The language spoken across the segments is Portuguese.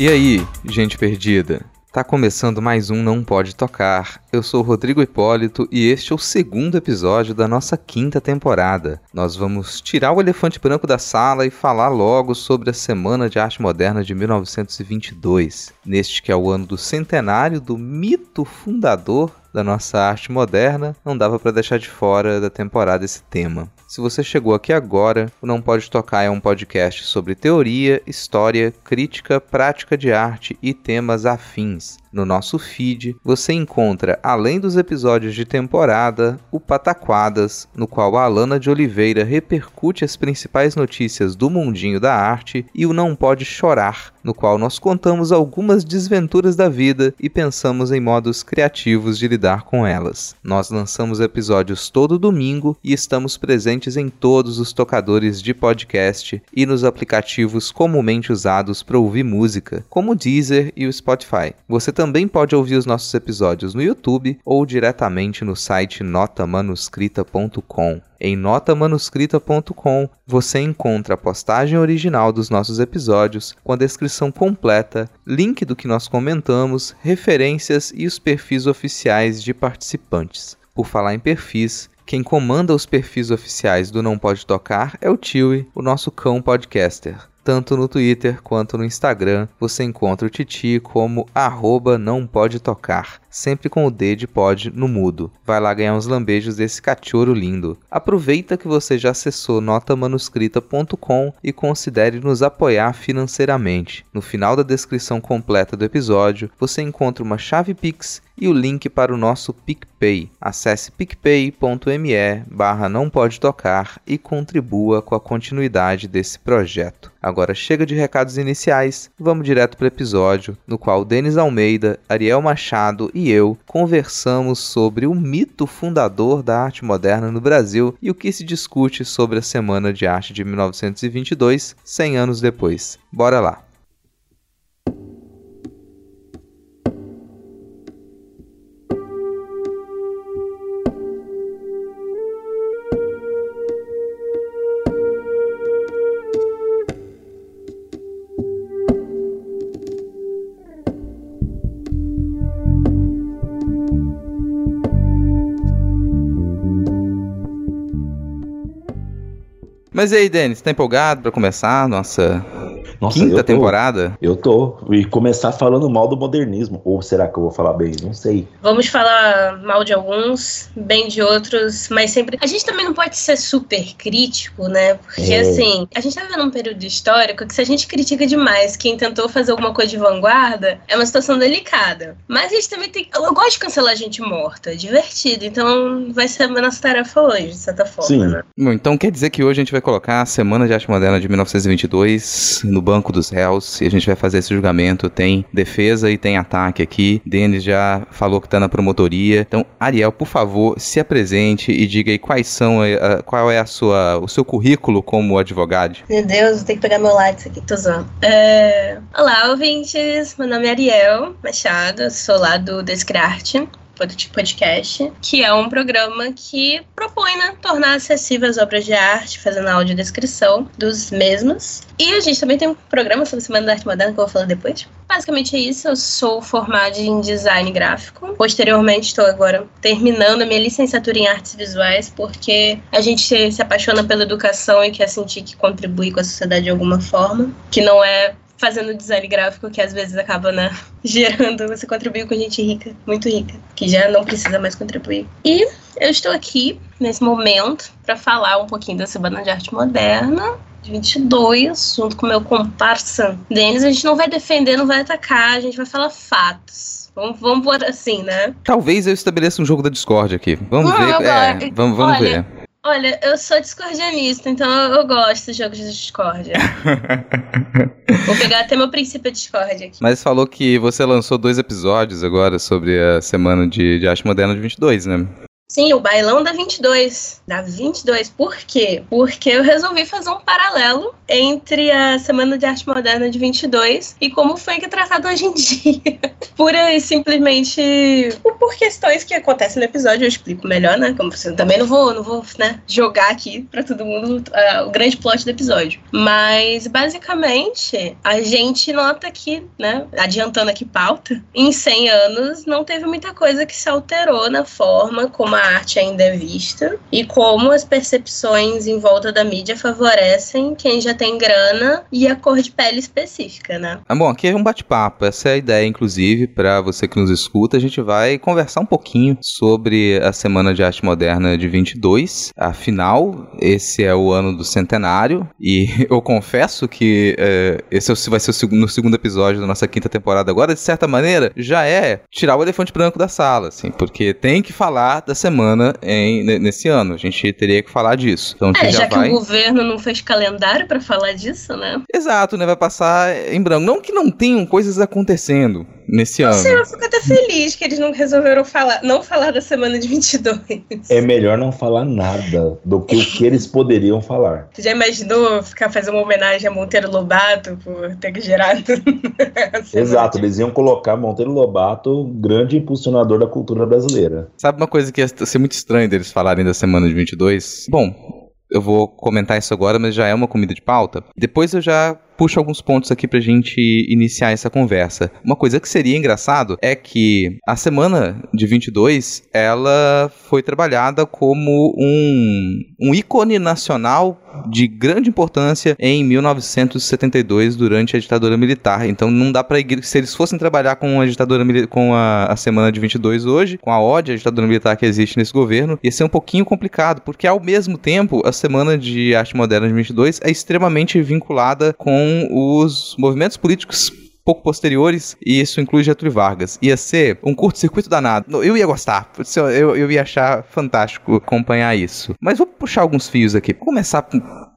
E aí, gente perdida? Tá começando mais um Não Pode Tocar. Eu sou Rodrigo Hipólito e este é o segundo episódio da nossa quinta temporada. Nós vamos tirar o elefante branco da sala e falar logo sobre a Semana de Arte Moderna de 1922, neste que é o ano do centenário do mito fundador da nossa arte moderna, não dava para deixar de fora da temporada esse tema. Se você chegou aqui agora, o Não Pode Tocar é um podcast sobre teoria, história, crítica, prática de arte e temas afins. No nosso feed, você encontra, além dos episódios de temporada, o Pataquadas, no qual a Alana de Oliveira repercute as principais notícias do mundinho da arte, e o Não Pode Chorar, no qual nós contamos algumas desventuras da vida e pensamos em modos criativos de lidar com elas. Nós lançamos episódios todo domingo e estamos presentes em todos os tocadores de podcast e nos aplicativos comumente usados para ouvir música, como o Deezer e o Spotify. Você também pode ouvir os nossos episódios no YouTube ou diretamente no site notamanuscrita.com. Em notamanuscrita.com você encontra a postagem original dos nossos episódios com a descrição completa, link do que nós comentamos, referências e os perfis oficiais de participantes. Por falar em perfis, quem comanda os perfis oficiais do Não Pode Tocar é o Tiwi, o nosso cão podcaster. Tanto no Twitter quanto no Instagram você encontra o Titi como arroba não pode tocar, sempre com o D de pod no mudo. Vai lá ganhar uns lambejos desse cachorro lindo. Aproveita que você já acessou notamanuscrita.com e considere nos apoiar financeiramente. No final da descrição completa do episódio você encontra uma chave Pix e o link para o nosso PicPay. Acesse picpay.me barra não pode tocar e contribua com a continuidade desse projeto. Agora chega de recados iniciais, vamos direto para o episódio, no qual Denis Almeida, Ariel Machado e eu conversamos sobre o mito fundador da arte moderna no Brasil e o que se discute sobre a Semana de Arte de 1922, 100 anos depois. Bora lá! Mas e aí, Denis, tá empolgado para começar? Nossa Nossa, quinta eu tô, temporada? Eu tô. E começar falando mal do modernismo. Ou será que eu vou falar bem? Não sei. Vamos falar mal de alguns, bem de outros, mas sempre. A gente também não pode ser super crítico, né? Porque, É. assim, a gente tá vivendo um período histórico que se a gente critica demais quem tentou fazer alguma coisa de vanguarda, é uma situação delicada. Mas a gente também tem. Eu gosto de cancelar gente morta, é divertido. Então vai ser a nossa tarefa hoje, de certa forma. Sim. né? Bom, então quer dizer que hoje a gente vai colocar a Semana de Arte Moderna de 1922 no banco dos réus e a gente vai fazer esse julgamento. Tem defesa e tem ataque aqui. Denis já falou que tá na promotoria. Então, Ariel, por favor, se apresente e diga aí quais são, a- qual é a sua, o seu currículo como advogado. Meu Deus, vou ter que pegar meu lápis aqui, tô zoando. É... Olá, ouvintes. Meu nome é Ariel Machado, sou lá do Descriarte pod- podcast, que é um programa que propõe né, tornar acessíveis as obras de arte, fazendo a audiodescrição dos mesmos. E a gente também tem um programa sobre Semana da Arte Moderna que eu vou falar depois. Basicamente é isso, eu sou formada em design gráfico. Posteriormente estou agora terminando a minha licenciatura em artes visuais, porque a gente se apaixona pela educação e quer sentir que contribui com a sociedade de alguma forma, que não é fazendo design gráfico que às vezes acaba né, gerando você contribuir com gente rica, muito rica, que já não precisa mais contribuir. E eu estou aqui nesse momento para falar um pouquinho da Semana de Arte Moderna de 22, junto com meu comparsa Denis. A gente não vai defender, não vai atacar, a gente vai falar fatos. Vamos, vamos por assim, né? Talvez eu estabeleça um jogo da Discord aqui. Vamos Não, ver. é, vamos vamos Olha, ver. Olha, eu sou discordianista, então eu gosto de jogos de discórdia. Vou pegar até meu princípio de discórdia aqui. Mas falou que você lançou dois episódios agora sobre a semana de, de arte moderna de 22, né? Sim, o bailão da 22. Da 22. Por quê? Porque eu resolvi fazer um paralelo entre a Semana de Arte Moderna de 22 e como foi que é tratado hoje em dia. Pura e simplesmente por questões que acontecem no episódio, eu explico melhor, né? Como você também não vou, não vou, né, jogar aqui para todo mundo uh, o grande plot do episódio. Mas basicamente, a gente nota que, né, adiantando aqui pauta, em 100 anos não teve muita coisa que se alterou na forma como a a arte ainda é vista e como as percepções em volta da mídia favorecem quem já tem grana e a cor de pele específica, né? Ah, bom, aqui é um bate-papo. Essa é a ideia, inclusive, para você que nos escuta. A gente vai conversar um pouquinho sobre a Semana de Arte Moderna de 22. Afinal, esse é o ano do centenário e eu confesso que é, esse vai ser o segundo, no segundo episódio da nossa quinta temporada agora. De certa maneira, já é tirar o elefante branco da sala, assim, porque tem que falar da semana semana em, nesse ano. A gente teria que falar disso. Então, é, já, já que vai... o governo não fez calendário para falar disso, né? Exato, né? Vai passar em branco. Não que não tenham coisas acontecendo nesse ano. eu fico até feliz que eles não resolveram falar, não falar da semana de 22. É melhor não falar nada do que o que eles poderiam falar. Você já imaginou ficar fazendo uma homenagem a Monteiro Lobato por ter gerado? Exato, eles iam colocar Monteiro Lobato, grande impulsionador da cultura brasileira. Sabe uma coisa que ia ser muito estranho deles falarem da semana de 22? Bom, eu vou comentar isso agora, mas já é uma comida de pauta. Depois eu já puxo alguns pontos aqui pra gente iniciar essa conversa. Uma coisa que seria engraçado é que a semana de 22, ela foi trabalhada como um, um ícone nacional de grande importância em 1972 durante a ditadura militar. Então não dá para se eles fossem trabalhar com a ditadura com a, a semana de 22 hoje, com a ódio à ditadura militar que existe nesse governo, ia ser um pouquinho complicado, porque ao mesmo tempo a semana de arte moderna de 22 é extremamente vinculada com os movimentos políticos pouco posteriores, e isso inclui Getúlio Vargas. Ia ser um curto-circuito danado. Eu ia gostar, eu, eu ia achar fantástico acompanhar isso. Mas vou puxar alguns fios aqui. Vou começar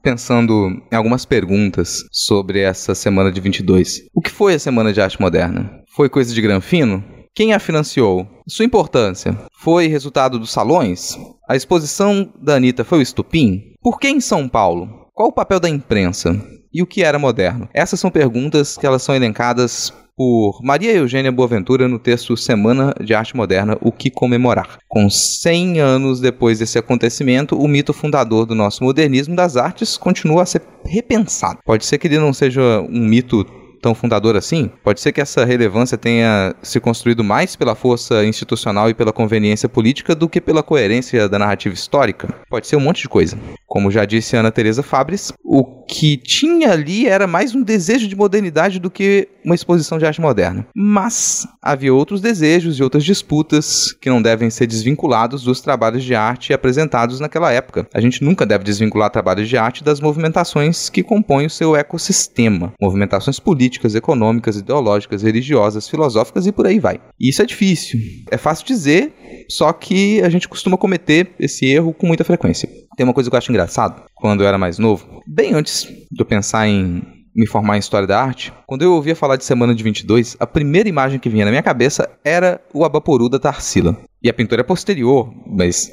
pensando em algumas perguntas sobre essa semana de 22. O que foi a Semana de Arte Moderna? Foi coisa de Granfino? Quem a financiou? Sua importância? Foi resultado dos salões? A exposição da Anitta foi o estupim? Por que em São Paulo? Qual o papel da imprensa? E o que era moderno? Essas são perguntas que elas são elencadas por Maria Eugênia Boaventura no texto Semana de Arte Moderna, O que Comemorar. Com 100 anos depois desse acontecimento, o mito fundador do nosso modernismo das artes continua a ser repensado. Pode ser que ele não seja um mito tão fundador assim, pode ser que essa relevância tenha se construído mais pela força institucional e pela conveniência política do que pela coerência da narrativa histórica. Pode ser um monte de coisa. Como já disse Ana Teresa Fabres, o que tinha ali era mais um desejo de modernidade do que uma exposição de arte moderna. Mas havia outros desejos e outras disputas que não devem ser desvinculados dos trabalhos de arte apresentados naquela época. A gente nunca deve desvincular trabalhos de arte das movimentações que compõem o seu ecossistema, movimentações políticas econômicas, ideológicas, religiosas, filosóficas e por aí vai. E isso é difícil. É fácil dizer, só que a gente costuma cometer esse erro com muita frequência. Tem uma coisa que eu acho engraçado, quando eu era mais novo, bem antes de eu pensar em me formar em História da Arte, quando eu ouvia falar de Semana de 22, a primeira imagem que vinha na minha cabeça era o Abaporu da Tarsila. E a pintura é posterior, mas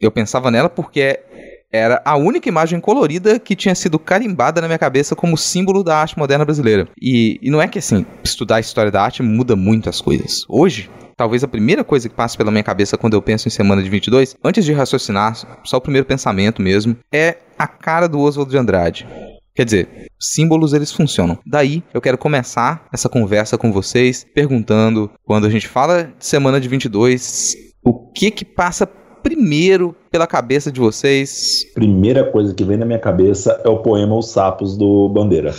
eu pensava nela porque era a única imagem colorida que tinha sido carimbada na minha cabeça como símbolo da arte moderna brasileira. E, e não é que assim, estudar a história da arte muda muito as coisas. Hoje, talvez a primeira coisa que passa pela minha cabeça quando eu penso em Semana de 22, antes de raciocinar, só o primeiro pensamento mesmo, é a cara do Oswald de Andrade. Quer dizer, símbolos eles funcionam. Daí eu quero começar essa conversa com vocês perguntando, quando a gente fala de semana de 22, o que que passa primeiro pela cabeça de vocês? Primeira coisa que vem na minha cabeça é o poema Os Sapos do Bandeira.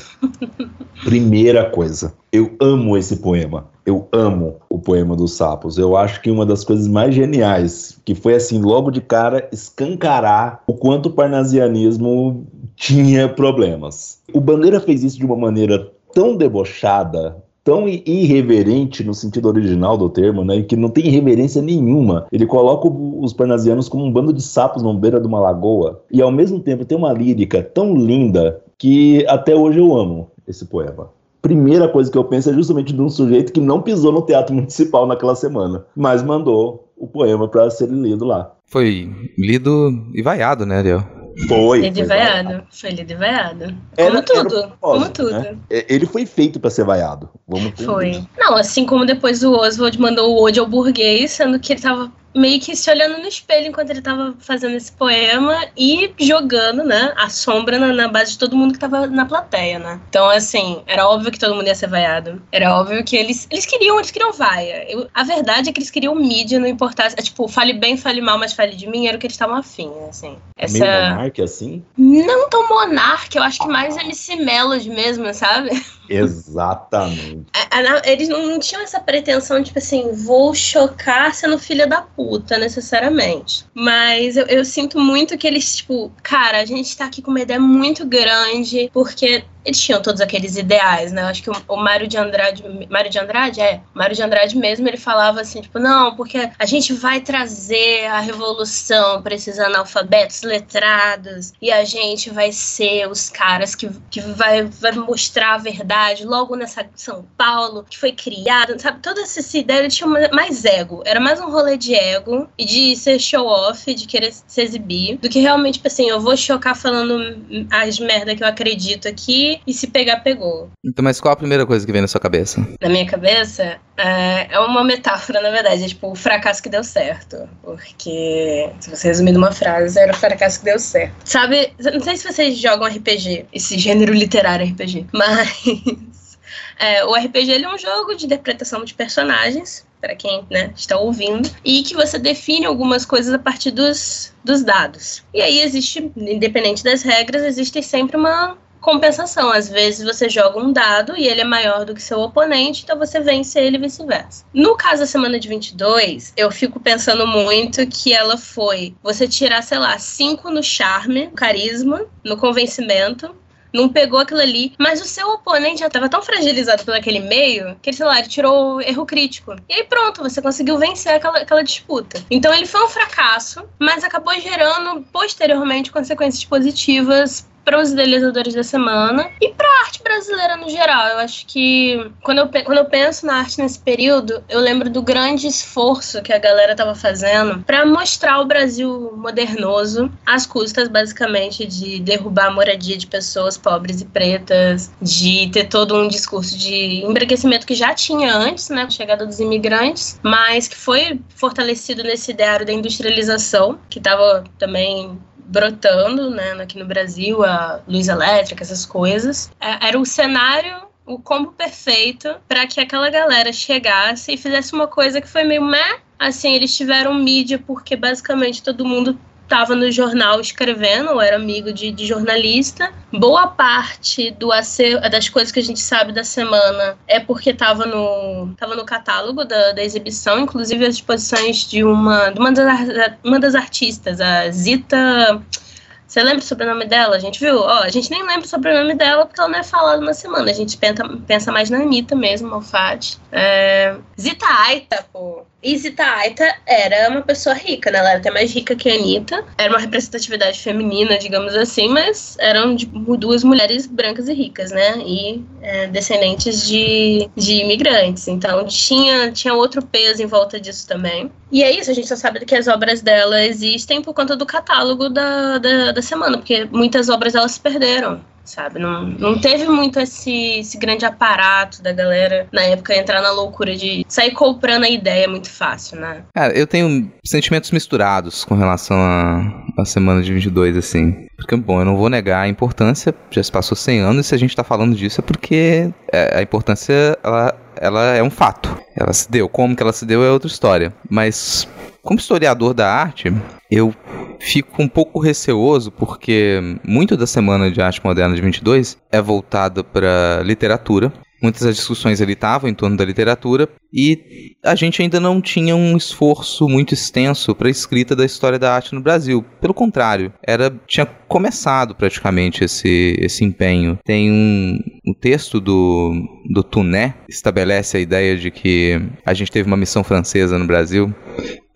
Primeira coisa. Eu amo esse poema. Eu amo o poema dos sapos. Eu acho que uma das coisas mais geniais, que foi assim, logo de cara, escancarar o quanto o parnasianismo tinha problemas. O Bandeira fez isso de uma maneira tão debochada, tão irreverente no sentido original do termo, né? Que não tem reverência nenhuma. Ele coloca os parnasianos como um bando de sapos na beira de uma lagoa. E ao mesmo tempo tem uma lírica tão linda que até hoje eu amo esse poema primeira coisa que eu penso é justamente de um sujeito que não pisou no teatro municipal naquela semana, mas mandou o poema para ser lido lá. Foi lido e vaiado, né, Ariel? Foi. Lido e vaiado. Foi lido e vaiado. Como tudo. como tudo. Né? Ele foi feito para ser vaiado. Vamos Foi. Não, assim como depois o Oswald mandou o Ode ao burguês, sendo que ele tava meio que se olhando no espelho enquanto ele tava fazendo esse poema e jogando, né, a sombra na, na, base de todo mundo que tava na plateia, né? Então, assim, era óbvio que todo mundo ia ser vaiado. Era óbvio que eles, eles queriam, eles queriam vaia. Eu, a verdade é que eles queriam mídia, não importasse. É, tipo, fale bem, fale mal, mas fale de mim, era o que eles estavam afim, assim. Essa... Meio monarque, assim? Não tão monarque, eu acho que mais MC Melody mesmo, sabe? Exatamente. Eles não tinham essa pretensão, tipo assim, vou chocar sendo filha da puta, necessariamente. Mas eu, eu sinto muito que eles, tipo, cara, a gente tá aqui com uma ideia muito grande, porque eles tinham todos aqueles ideais, né? Eu acho que o, o Mário de Andrade, Mário de Andrade é, Mário de Andrade mesmo, ele falava assim, tipo, não, porque a gente vai trazer a revolução para esses analfabetos letrados e a gente vai ser os caras que, que vai, vai mostrar a verdade logo nessa São Paulo que foi criada, sabe? Toda essa ideia ele tinha mais ego, era mais um rolê de ego e de ser show off, de querer se exibir, do que realmente, tipo assim, eu vou chocar falando as merda que eu acredito aqui e se pegar, pegou. Então, mas qual a primeira coisa que vem na sua cabeça? Na minha cabeça, é, é uma metáfora, na verdade. É tipo o fracasso que deu certo. Porque, se você resumir numa frase, era o fracasso que deu certo. Sabe, não sei se vocês jogam RPG, esse gênero literário RPG, mas. É, o RPG é um jogo de interpretação de personagens, para quem né, está ouvindo, e que você define algumas coisas a partir dos, dos dados. E aí existe, independente das regras, existe sempre uma compensação. Às vezes você joga um dado e ele é maior do que seu oponente, então você vence ele e vice-versa. No caso da semana de 22, eu fico pensando muito que ela foi você tirar, sei lá, 5 no charme, carisma, no convencimento, não pegou aquilo ali, mas o seu oponente já estava tão fragilizado pelo aquele meio que ele, sei lá, ele tirou erro crítico. E aí pronto, você conseguiu vencer aquela, aquela disputa. Então ele foi um fracasso, mas acabou gerando posteriormente consequências positivas para os idealizadores da semana e para a arte brasileira no geral. Eu acho que quando eu, quando eu penso na arte nesse período, eu lembro do grande esforço que a galera estava fazendo para mostrar o Brasil modernoso, às custas basicamente de derrubar a moradia de pessoas pobres e pretas, de ter todo um discurso de embranquecimento que já tinha antes, né, com a chegada dos imigrantes, mas que foi fortalecido nesse ideário da industrialização, que estava também brotando, né, aqui no Brasil, a luz elétrica, essas coisas. É, era o cenário o combo perfeito para que aquela galera chegasse e fizesse uma coisa que foi meio meh. Assim, eles tiveram mídia porque basicamente todo mundo estava no jornal escrevendo, ou era amigo de, de, jornalista. Boa parte do das coisas que a gente sabe da semana é porque estava no, tava no catálogo da, da exibição, inclusive as exposições de uma, de uma, das, uma das artistas, a Zita. Você lembra o sobrenome dela? A gente viu? Ó, a gente nem lembra o sobrenome dela porque ela não é falada na semana. A gente pensa, pensa mais na Anitta mesmo, Malfatti. É... Zita Aita, pô. E Zita Aita era uma pessoa rica, né? Ela era até mais rica que a Anitta. Era uma representatividade feminina, digamos assim, mas eram de, duas mulheres brancas e ricas, né? E é, descendentes de, de imigrantes. Então tinha, tinha outro peso em volta disso também. E é isso, a gente só sabe que as obras dela existem por conta do catálogo da, da, da semana, porque muitas obras elas se perderam sabe? Não, não teve muito esse, esse grande aparato da galera na época entrar na loucura de sair comprando a ideia muito fácil, né? Cara, eu tenho sentimentos misturados com relação à semana de 22, assim. Porque, bom, eu não vou negar a importância, já se passou 100 anos e se a gente tá falando disso é porque é, a importância, ela, ela é um fato. Ela se deu. Como que ela se deu é outra história. Mas, como historiador da arte, eu fico um pouco receoso porque muito da Semana de Arte Moderna de 22 é voltada para literatura. Muitas das discussões ali estavam em torno da literatura e a gente ainda não tinha um esforço muito extenso para a escrita da história da arte no Brasil. Pelo contrário, era tinha começado praticamente esse, esse empenho. Tem um, um texto do, do Tuné estabelece a ideia de que a gente teve uma missão francesa no Brasil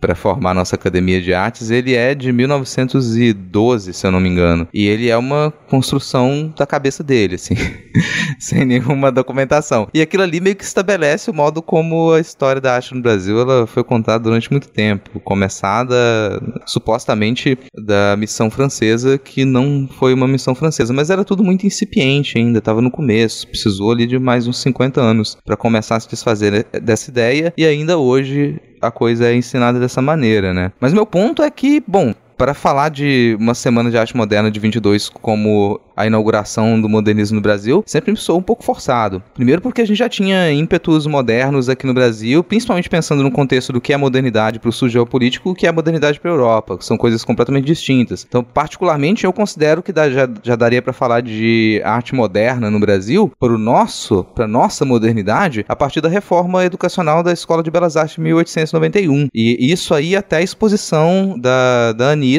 para formar nossa academia de artes, ele é de 1912, se eu não me engano. E ele é uma construção da cabeça dele, assim, sem nenhuma documentação. E aquilo ali meio que estabelece o modo como a história da arte no Brasil ela foi contada durante muito tempo, começada supostamente da missão francesa, que não foi uma missão francesa, mas era tudo muito incipiente ainda, estava no começo, precisou ali de mais uns 50 anos para começar a se desfazer dessa ideia e ainda hoje a coisa é ensinada dessa maneira, né? Mas meu ponto é que, bom, para falar de uma semana de arte moderna de 22 como a inauguração do modernismo no Brasil, sempre me soou um pouco forçado. Primeiro porque a gente já tinha ímpetos modernos aqui no Brasil, principalmente pensando no contexto do que é modernidade para o sul geopolítico e o que é modernidade para a Europa, que são coisas completamente distintas. Então, particularmente, eu considero que já, já daria para falar de arte moderna no Brasil para o nosso, para nossa modernidade, a partir da reforma educacional da Escola de Belas Artes de 1891. E isso aí até a exposição da, da Anitta,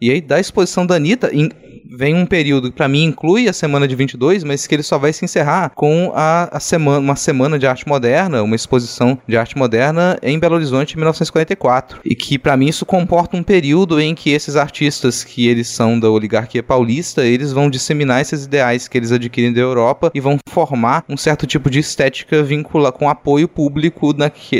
e aí da exposição da Anitta, em, vem um período que para mim inclui a semana de 22, mas que ele só vai se encerrar com a, a semana, uma semana de arte moderna, uma exposição de arte moderna em Belo Horizonte em 1944. E que para mim isso comporta um período em que esses artistas que eles são da oligarquia paulista, eles vão disseminar esses ideais que eles adquirem da Europa e vão formar um certo tipo de estética vincula com apoio público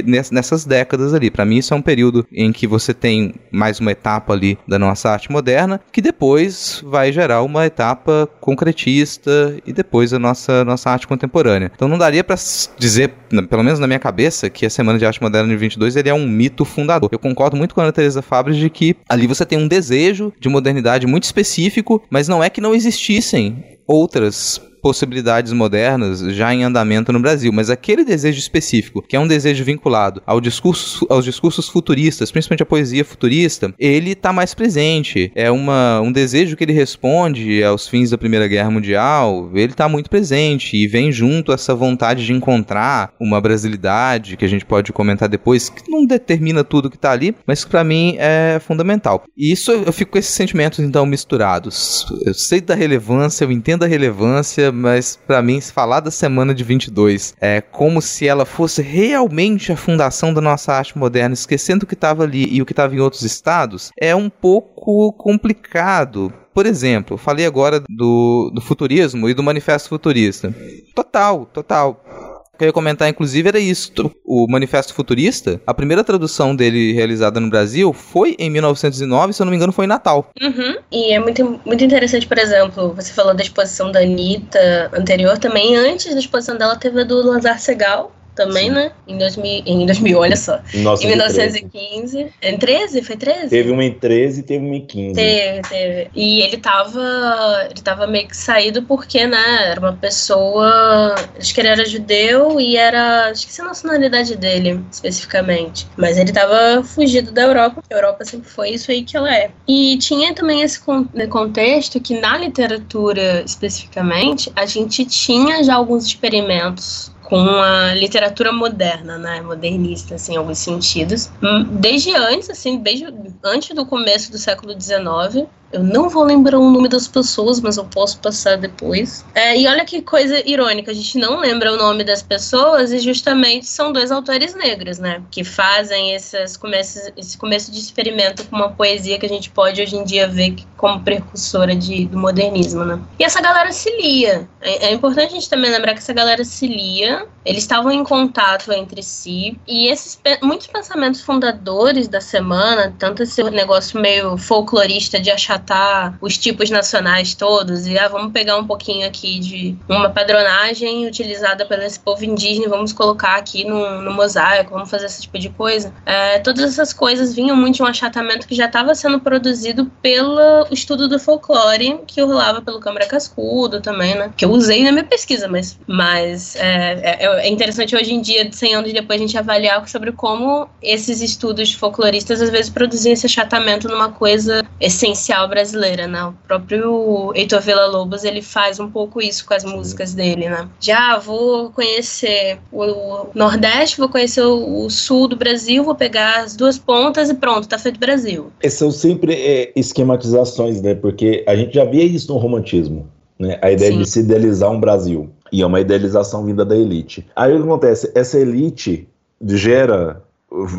nessas décadas ali. Para mim isso é um período em que você tem mais uma etapa ali da nossa arte moderna, que depois vai gerar uma etapa concretista e depois a nossa, nossa arte contemporânea. Então não daria para dizer, pelo menos na minha cabeça, que a Semana de Arte Moderna de 22 ele é um mito fundador. Eu concordo muito com a Ana Teresa de que ali você tem um desejo de modernidade muito específico, mas não é que não existissem outras possibilidades modernas já em andamento no Brasil, mas aquele desejo específico, que é um desejo vinculado ao discurso, aos discursos futuristas, principalmente a poesia futurista, ele está mais presente. É uma, um desejo que ele responde aos fins da Primeira Guerra Mundial, ele está muito presente e vem junto essa vontade de encontrar uma brasilidade que a gente pode comentar depois, que não determina tudo que está ali, mas que para mim é fundamental. E isso eu fico com esses sentimentos então misturados. Eu sei da relevância, eu entendo a relevância, mas para mim, falar da semana de 22 é como se ela fosse realmente a fundação da nossa arte moderna, esquecendo o que estava ali e o que estava em outros estados, é um pouco complicado. Por exemplo, falei agora do, do futurismo e do manifesto futurista. Total, total que eu ia comentar, inclusive, era isso. O Manifesto Futurista, a primeira tradução dele realizada no Brasil foi em 1909, se eu não me engano, foi em Natal. Uhum. E é muito, muito interessante, por exemplo, você falou da exposição da Anitta anterior também. Antes da exposição dela, teve a do Lazar Segal, também, Sim. né? Em 2000, em 2000, olha só. Nossa, em 1915. Em 13? Foi 13? Teve uma em 13 e teve uma em 15. Teve, teve. E ele tava. Ele tava meio que saído porque, né? Era uma pessoa. Acho que ele era judeu e era. Esqueci a nacionalidade dele, especificamente. Mas ele tava fugido da Europa. A Europa sempre foi isso aí que ela é. E tinha também esse contexto que na literatura, especificamente, a gente tinha já alguns experimentos com a literatura moderna, né, modernista, assim, em alguns sentidos. Hum, desde antes, assim, desde antes do começo do século XIX, eu não vou lembrar o nome das pessoas, mas eu posso passar depois. É, e olha que coisa irônica, a gente não lembra o nome das pessoas e justamente são dois autores negros, né? Que fazem esses começos, esse começo de experimento com uma poesia que a gente pode hoje em dia ver como precursora de, do modernismo, né? E essa galera se lia. É, é importante a gente também lembrar que essa galera se lia, eles estavam em contato entre si e esses muitos pensamentos fundadores da semana, tanto esse negócio meio folclorista de achar tratar os tipos nacionais todos e ah, vamos pegar um pouquinho aqui de uma padronagem utilizada pelo esse povo indígena e vamos colocar aqui no, no mosaico, vamos fazer esse tipo de coisa. É, todas essas coisas vinham muito de um achatamento que já estava sendo produzido pelo estudo do folclore que rolava pelo Câmara Cascudo também, né? Que eu usei na minha pesquisa, mas, mas é, é, é interessante hoje em dia, 100 anos depois, a gente avaliar sobre como esses estudos folcloristas às vezes produziam esse achatamento numa coisa essencial brasileira, né? O próprio Heitor Villa-Lobos, ele faz um pouco isso com as músicas dele, né? Já vou conhecer o Nordeste, vou conhecer o Sul do Brasil, vou pegar as duas pontas e pronto, tá feito Brasil. Essas são sempre é, esquematizações, né? Porque a gente já via isso no romantismo, né? A ideia Sim. de se idealizar um Brasil. E é uma idealização vinda da elite. Aí o que acontece? Essa elite gera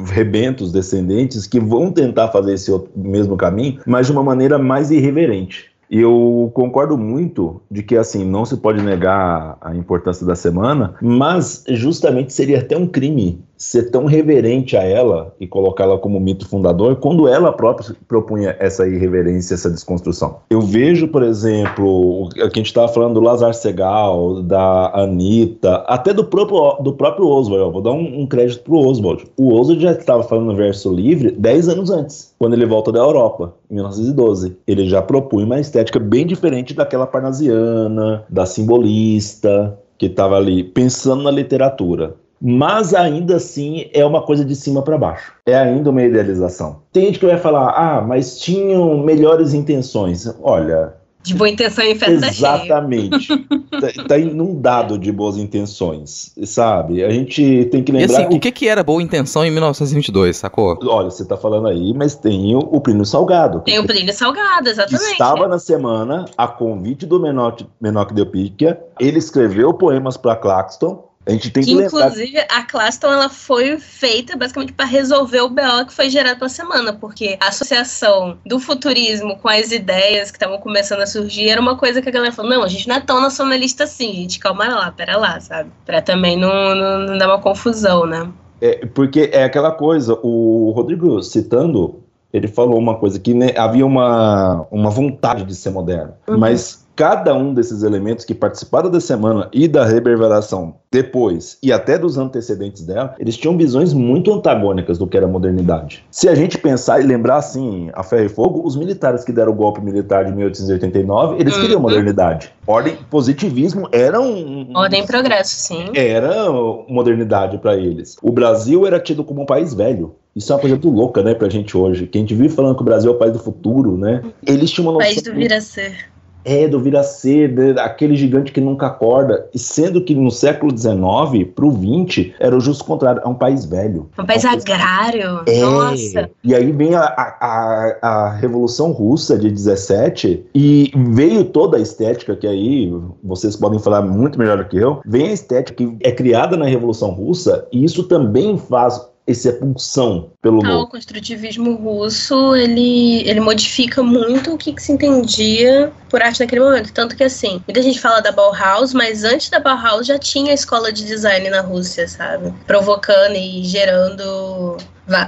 rebentos descendentes que vão tentar fazer esse mesmo caminho, mas de uma maneira mais irreverente. E eu concordo muito de que, assim, não se pode negar a importância da semana, mas justamente seria até um crime ser tão reverente a ela e colocá-la como mito fundador quando ela própria propunha essa irreverência, essa desconstrução. Eu vejo, por exemplo, que a gente estava falando do Lazar Segal, da Anitta, até do próprio, do próprio Oswald. vou dar um, um crédito pro Oswald. O Oswald já estava falando verso livre 10 anos antes, quando ele volta da Europa, em 1912. Ele já propunha uma estética bem diferente daquela parnasiana, da simbolista, que estava ali pensando na literatura mas ainda assim é uma coisa de cima para baixo. É ainda uma idealização. Tem gente que vai falar, ah, mas tinham melhores intenções. Olha, de boa intenção em festa Exatamente. tá, tá, inundado de boas intenções, sabe? A gente tem que lembrar. E assim, que... o que, que era boa intenção em 1922, sacou? Olha, você tá falando aí, mas tem o, o Plínio Salgado. Tem o Plínio Salgado, exatamente. Estava na semana, a convite do Menoc, Menoc de Opíquia, ele escreveu poemas para Claxton a gente tem que, que Inclusive, a Claston ela foi feita basicamente para resolver o BO que foi gerado pela semana, porque a associação do futurismo com as ideias que estavam começando a surgir era uma coisa que a galera falou: não, a gente não é tão nacionalista assim, gente, calma lá, pera lá, sabe? Pra também não, não, não dar uma confusão, né? É, porque é aquela coisa, o Rodrigo citando, ele falou uma coisa que né, havia uma, uma vontade de ser moderno, uhum. mas cada um desses elementos que participaram da semana e da reverberação depois e até dos antecedentes dela, eles tinham visões muito antagônicas do que era modernidade. Se a gente pensar e lembrar assim, a ferro e fogo, os militares que deram o golpe militar de 1889, eles uhum. queriam modernidade. Ordem, positivismo era um... Ordem e progresso, sim. Era modernidade para eles. O Brasil era tido como um país velho. Isso é uma coisa muito louca, né, pra gente hoje. Que a gente vive falando que o Brasil é o país do futuro, né? Eles tinham uma noção... País do vir a ser. É, do vir a ser, aquele gigante que nunca acorda. E sendo que no século XIX para o XX era o justo contrário, é um país velho. Um país agrário. É. Nossa. E aí vem a, a, a, Revolução Russa de 17 e veio toda a estética que aí vocês podem falar muito melhor do que eu. Vem a estética que é criada na Revolução Russa e isso também faz essa pulsão pelo ah, O construtivismo russo, ele, ele modifica muito o que, que, se entendia por arte naquele momento. Tanto que, assim, muita gente fala da Bauhaus, mas antes da Bauhaus já tinha a escola de design na Rússia, sabe? Provocando e gerando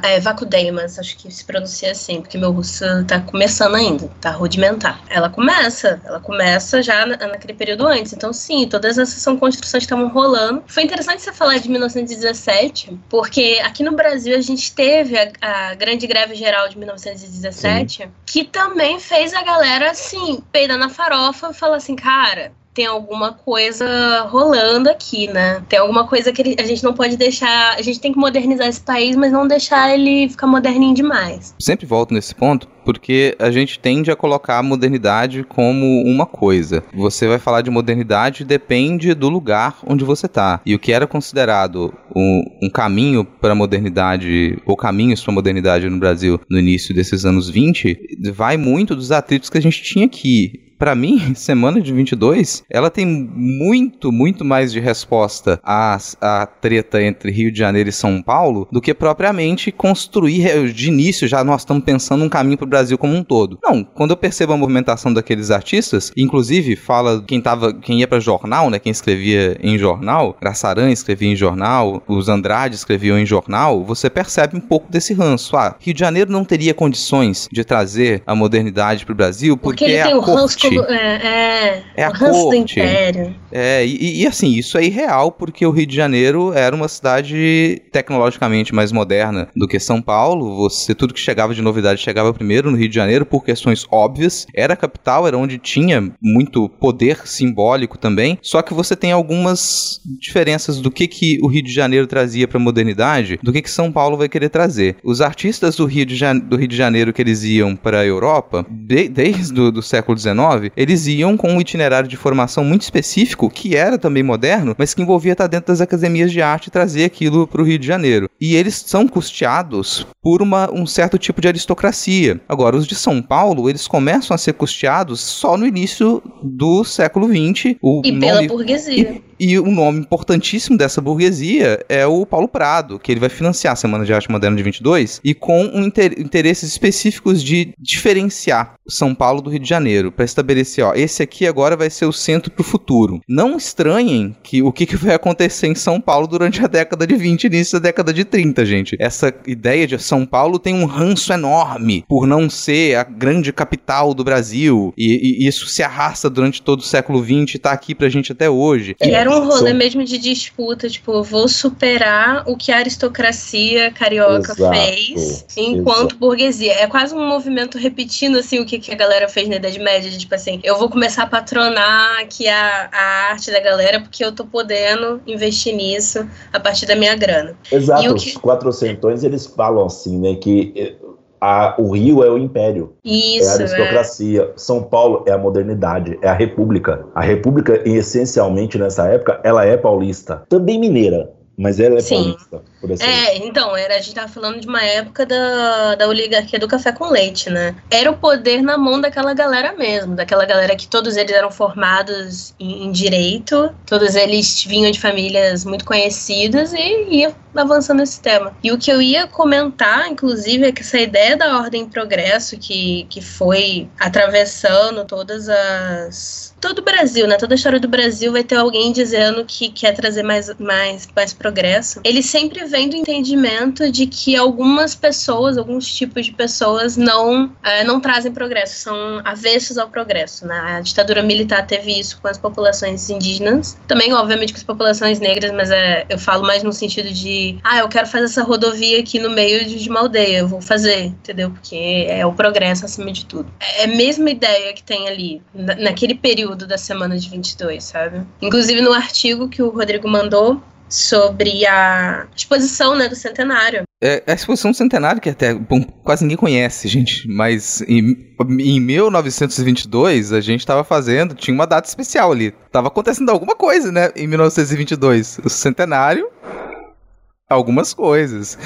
é, Vakudeimas, acho que se pronuncia assim, porque meu russo tá começando ainda, tá rudimentar. Ela começa, ela começa já na, naquele período antes. Então, sim, todas essas são construções que estavam rolando. Foi interessante você falar de 1917, porque aqui no Brasil a gente teve a, a grande greve geral de 1917, sim. que também fez a galera, assim, peidar na farofa e falar assim, cara, tem alguma coisa rolando aqui, né? Tem alguma coisa que a gente não pode deixar. A gente tem que modernizar esse país, mas não deixar ele ficar moderninho demais. Sempre volto nesse ponto, porque a gente tende a colocar a modernidade como uma coisa. Você vai falar de modernidade depende do lugar onde você está. E o que era considerado um, um caminho para a modernidade, ou caminhos para a modernidade no Brasil no início desses anos 20, vai muito dos atritos que a gente tinha aqui para mim, semana de 22, ela tem muito, muito mais de resposta à, à treta entre Rio de Janeiro e São Paulo do que propriamente construir de início já nós estamos pensando um caminho para o Brasil como um todo. Não, quando eu percebo a movimentação daqueles artistas, inclusive fala quem tava, quem ia para jornal, né, quem escrevia em jornal, Graçaran escrevia em jornal, os Andrade escreviam em jornal, você percebe um pouco desse ranço. Ah, Rio de Janeiro não teria condições de trazer a modernidade para o Brasil porque, porque é o corte. É, é, É a corte. É, e, e, assim, isso é irreal porque o Rio de Janeiro era uma cidade tecnologicamente mais moderna do que São Paulo. Você, tudo que chegava de novidade chegava primeiro no Rio de Janeiro por questões óbvias. Era a capital, era onde tinha muito poder simbólico também. Só que você tem algumas diferenças do que, que o Rio de Janeiro trazia para a modernidade, do que, que São Paulo vai querer trazer. Os artistas do Rio de, Jan do Rio de Janeiro que eles iam para a Europa, de desde o do século XIX, eles iam com um itinerário de formação muito específico, que era também moderno, mas que envolvia estar dentro das academias de arte e trazer aquilo para o Rio de Janeiro. E eles são custeados por uma, um certo tipo de aristocracia. Agora, os de São Paulo, eles começam a ser custeados só no início do século XX. O E pela burguesia. e um nome importantíssimo dessa burguesia é o Paulo Prado, que ele vai financiar a Semana de Arte Moderna de 22 e com um inter- interesses específicos de diferenciar São Paulo do Rio de Janeiro, para estabelecer, ó, esse aqui agora vai ser o centro pro futuro. Não estranhem que o que, que vai acontecer em São Paulo durante a década de 20 e início da década de 30, gente. Essa ideia de São Paulo tem um ranço enorme por não ser a grande capital do Brasil e, e isso se arrasta durante todo o século 20 e tá aqui pra gente até hoje. E É, era um rolê são- mesmo de disputa, tipo, vou superar o que a aristocracia carioca Exato, fez enquanto burguesia. É quase um movimento repetindo, assim, o que, que a galera fez na Idade Média, de, tipo assim, eu vou começar a patronar aqui a, a arte da galera porque eu tô podendo investir nisso a partir da minha grana. Exato, E o os que- quatrocentões eles falam assim, né, que eh, a- o Rio é o império, é a Isso, é. aristocracia. São Paulo é a modernidade, é a república. A república, essencialmente nessa época, ela é paulista, também mineira, mas ela é Sim. paulista, por assim. É, então, era, a gente tava falando de uma época da, da oligarquia do café com leite, né? Era o poder na mão daquela galera mesmo, daquela galera que todos eles eram formados em, em direito, todos eles vinham de famílias muito conhecidas e ia avançando esse tema. E o que eu ia comentar, inclusive, é que essa ideia da ordem em progresso que, que foi atravessando todas as. Todo o Brasil, né? Toda a história do Brasil vai ter alguém dizendo que quer trazer mais, mais, mais progresso. Ele sempre vem do entendimento de que algumas pessoas, alguns tipos de pessoas, não, eh, não trazem progresso, são avessos ao progresso. Né? A ditadura militar teve isso com as populações indígenas, também, obviamente, com as populações negras, mas é, eu falo mais no sentido de, ah, eu quero fazer essa rodovia aqui no meio de, uma aldeia, eu vou fazer, entendeu? Porque é o progresso acima de tudo. É a mesma ideia que tem ali, na- naquele período da semana de 22, sabe? Inclusive no artigo que o Rodrigo mandou sobre a exposição né, do centenário. É, a exposição do centenário, que até bom, quase ninguém conhece, gente, mas em, em 1922 a gente tava fazendo, tinha uma data especial ali. Tava acontecendo alguma coisa, né? Em 1922. O centenário, algumas coisas.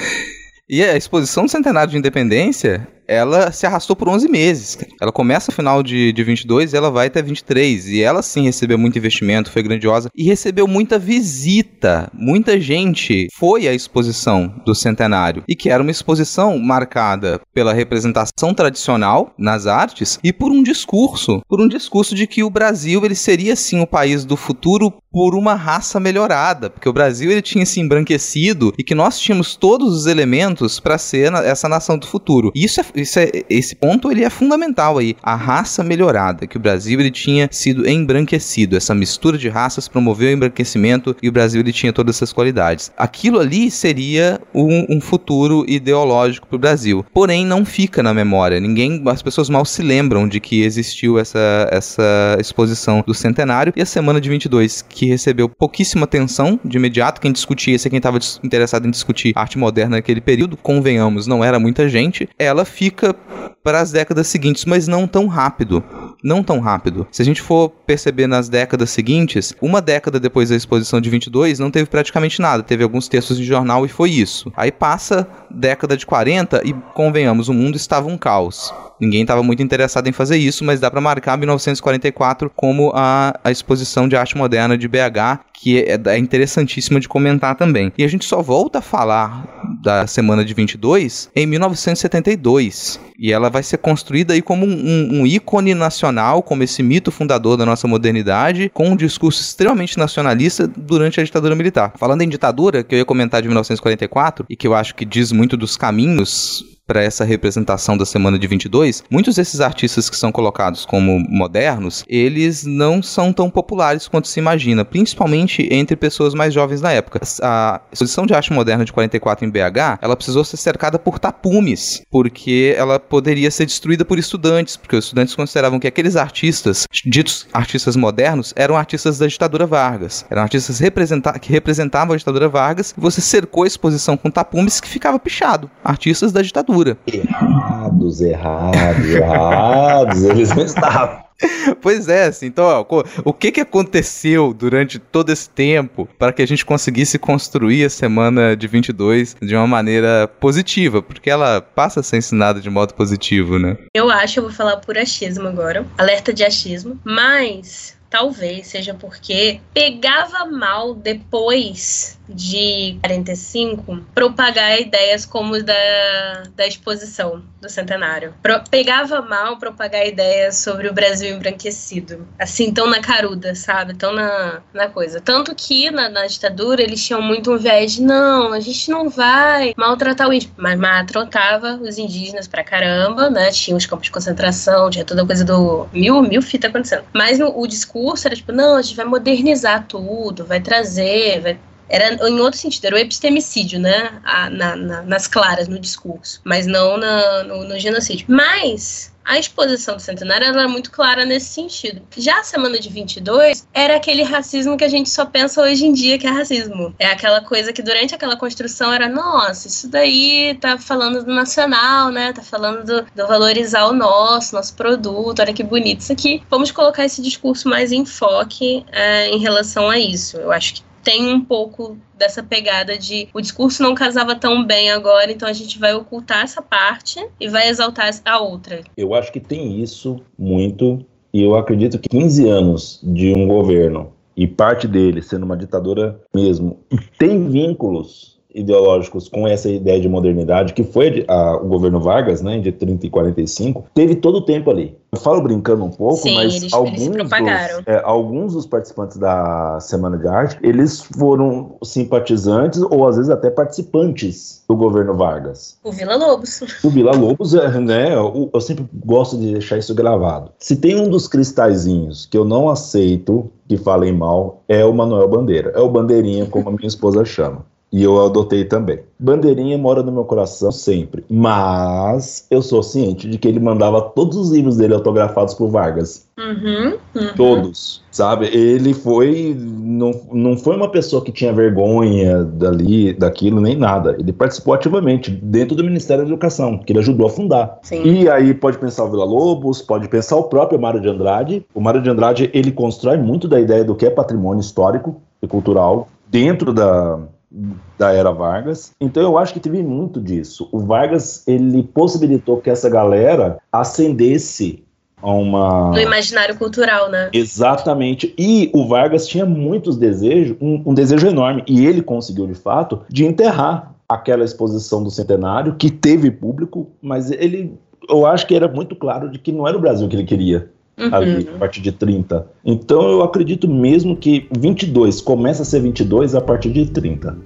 E a exposição do centenário de independência, ela se arrastou por 11 meses. Ela começa no final de, de 22 e ela vai até 23. E ela sim recebeu muito investimento, foi grandiosa. E recebeu muita visita. Muita gente foi à exposição do centenário. E que era uma exposição marcada pela representação tradicional nas artes e por um discurso. Por um discurso de que o Brasil ele seria sim o país do futuro por uma raça melhorada. Porque o Brasil ele tinha se embranquecido e que nós tínhamos todos os elementos para ser essa nação do futuro. Isso é, isso é- esse ponto ele é fundamental aí. A raça melhorada, que o Brasil ele tinha sido embranquecido. Essa mistura de raças promoveu o embranquecimento e o Brasil ele tinha todas essas qualidades. Aquilo ali seria um, um futuro ideológico para o Brasil. Porém, não fica na memória. Ninguém, as pessoas mal se lembram de que existiu essa, essa exposição do centenário e a semana de 22 que recebeu pouquíssima atenção de imediato. Quem discutia, esse é quem estava interessado em discutir arte moderna naquele período, convenhamos, não era muita gente. Ela fica para as décadas seguintes, mas não tão rápido. Não tão rápido. Se a gente for perceber nas décadas seguintes, uma década depois da exposição de 22 não teve praticamente nada. Teve alguns textos de jornal e foi isso. Aí passa década de 40 e convenhamos, o mundo estava um caos. Ninguém estava muito interessado em fazer isso, mas dá para marcar 1944 como a, a exposição de arte moderna de BH, que é, é interessantíssima de comentar também. E a gente só volta a falar da semana de 22 em 1972. E ela vai ser construída aí como um, um- um ícone nacional, como esse mito fundador da nossa modernidade, com um discurso extremamente nacionalista durante a ditadura militar. Falando em ditadura, que eu ia comentar de 1944, e que eu acho que diz muito dos caminhos para essa representação da semana de 22, muitos desses artistas que são colocados como modernos, eles não são tão populares quanto se imagina, principalmente entre pessoas mais jovens na época. A exposição de arte moderna de 44 em BH, ela precisou ser cercada por tapumes, porque ela poderia ser destruída por estudantes, porque os estudantes consideravam que aqueles artistas, ditos artistas modernos, eram artistas da ditadura Vargas, eram artistas representa que representavam a ditadura Vargas, e você cercou a exposição com tapumes que ficava pichado, artistas da ditadura. Errados, errados, errados, eles não estavam. Pois é, assim, então, ó, o que que aconteceu durante todo esse tempo para que a gente conseguisse construir a semana de 22 de uma maneira positiva? Porque ela passa a ser ensinada de modo positivo, né? Eu acho, eu vou falar por achismo agora, alerta de achismo, mas talvez seja porque pegava mal depois de 45 propagar ideias como da, da exposição do centenário. Pro, pegava mal propagar ideias sobre o Brasil embranquecido. Assim, tão na caruda, sabe? Tão na, na coisa. Tanto que na, na ditadura eles tinham muito um viés de não, a gente não vai maltratar o índio. Mas maltratava os indígenas pra caramba, né? Tinha os campos de concentração, tinha toda a coisa do. Mil, mil fita acontecendo. Mas o discurso era tipo, não, a gente vai modernizar tudo, vai trazer, vai era em outro sentido, era o epistemicídio, né? A, na, na, nas claras, no discurso, mas não na, no, no, genocídio. Mas a exposição do centenário era muito clara nesse sentido. Já a semana de 22 era aquele racismo que a gente só pensa hoje em dia que é racismo. É aquela coisa que durante aquela construção era, nossa, isso daí tá falando do nacional, né? Tá falando do, do valorizar o nosso, nosso produto, olha que bonito isso aqui. Vamos colocar esse discurso mais em foque é, em relação a isso. Eu acho que tem um pouco dessa pegada de o discurso não casava tão bem agora, então a gente vai ocultar essa parte e vai exaltar a outra. Eu acho que tem isso muito, e eu acredito que 15 anos de um governo e parte dele sendo uma ditadura mesmo, tem vínculos ideológicos com essa ideia de modernidade, que foi a, o governo Vargas, né, de 30 e 45, teve todo o tempo ali. Eu falo brincando um pouco, Sim, mas eles, alguns, eles dos, é, alguns dos participantes da Semana de Arte, eles foram simpatizantes ou às vezes até participantes do governo Vargas. O Vila Lobos. O Vila Lobos, é, né, eu, eu sempre gosto de deixar isso gravado. Se tem um dos cristalzinhos que eu não aceito que falem mal, é o Manuel Bandeira. É o Bandeirinha, como a minha esposa chama. E eu adotei também. Bandeirinha mora no meu coração sempre. Mas eu sou ciente de que ele mandava todos os livros dele autografados por Vargas. Uhum, uhum. Todos, sabe? Ele foi. Não, não foi uma pessoa que tinha vergonha dali, daquilo, nem nada. Ele participou ativamente dentro do Ministério da Educação, que ele ajudou a fundar. Sim. E aí pode pensar o Vila Lobos, pode pensar o próprio Mário de Andrade. O Mário de Andrade, ele constrói muito da ideia do que é patrimônio histórico e cultural dentro da da era Vargas. Então eu acho que teve muito disso. O Vargas ele possibilitou que essa galera ascendesse a uma no imaginário cultural, né? Exatamente. E o Vargas tinha muitos desejos, um, um desejo enorme, e ele conseguiu de fato de enterrar aquela exposição do centenário que teve público, mas ele eu acho que era muito claro de que não era o Brasil que ele queria uhum. ali, a partir de 30. Então eu acredito mesmo que 22 começa a ser 22 a partir de 30.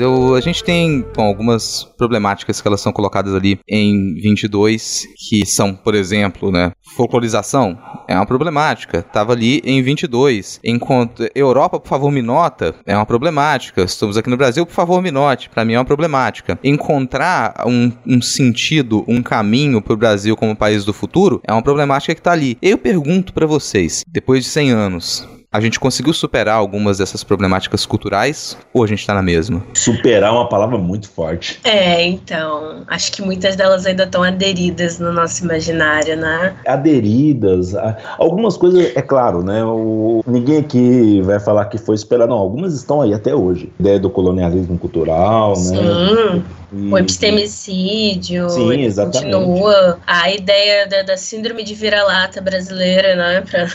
Eu, a gente tem bom, algumas problemáticas que elas são colocadas ali em 22, que são, por exemplo, né, folclorização é uma problemática. Tava ali em 22. Enquanto Europa, por favor, me nota, é uma problemática. Estamos aqui no Brasil, por favor, me note. Para mim é uma problemática. Encontrar um, um sentido, um caminho para o Brasil como país do futuro é uma problemática que tá ali. Eu pergunto para vocês, depois de 100 anos, a gente conseguiu superar algumas dessas problemáticas culturais ou a gente tá na mesma? Superar é uma palavra muito forte. É, então. Acho que muitas delas ainda estão aderidas no nosso imaginário, né? Aderidas. Algumas coisas, é claro, né? O, ninguém aqui vai falar que foi superar, não. Algumas estão aí até hoje. A ideia do colonialismo cultural, Sim. né? O epistemicídio, Sim, exatamente. continua. A ideia da, da síndrome de vira-lata brasileira, né, para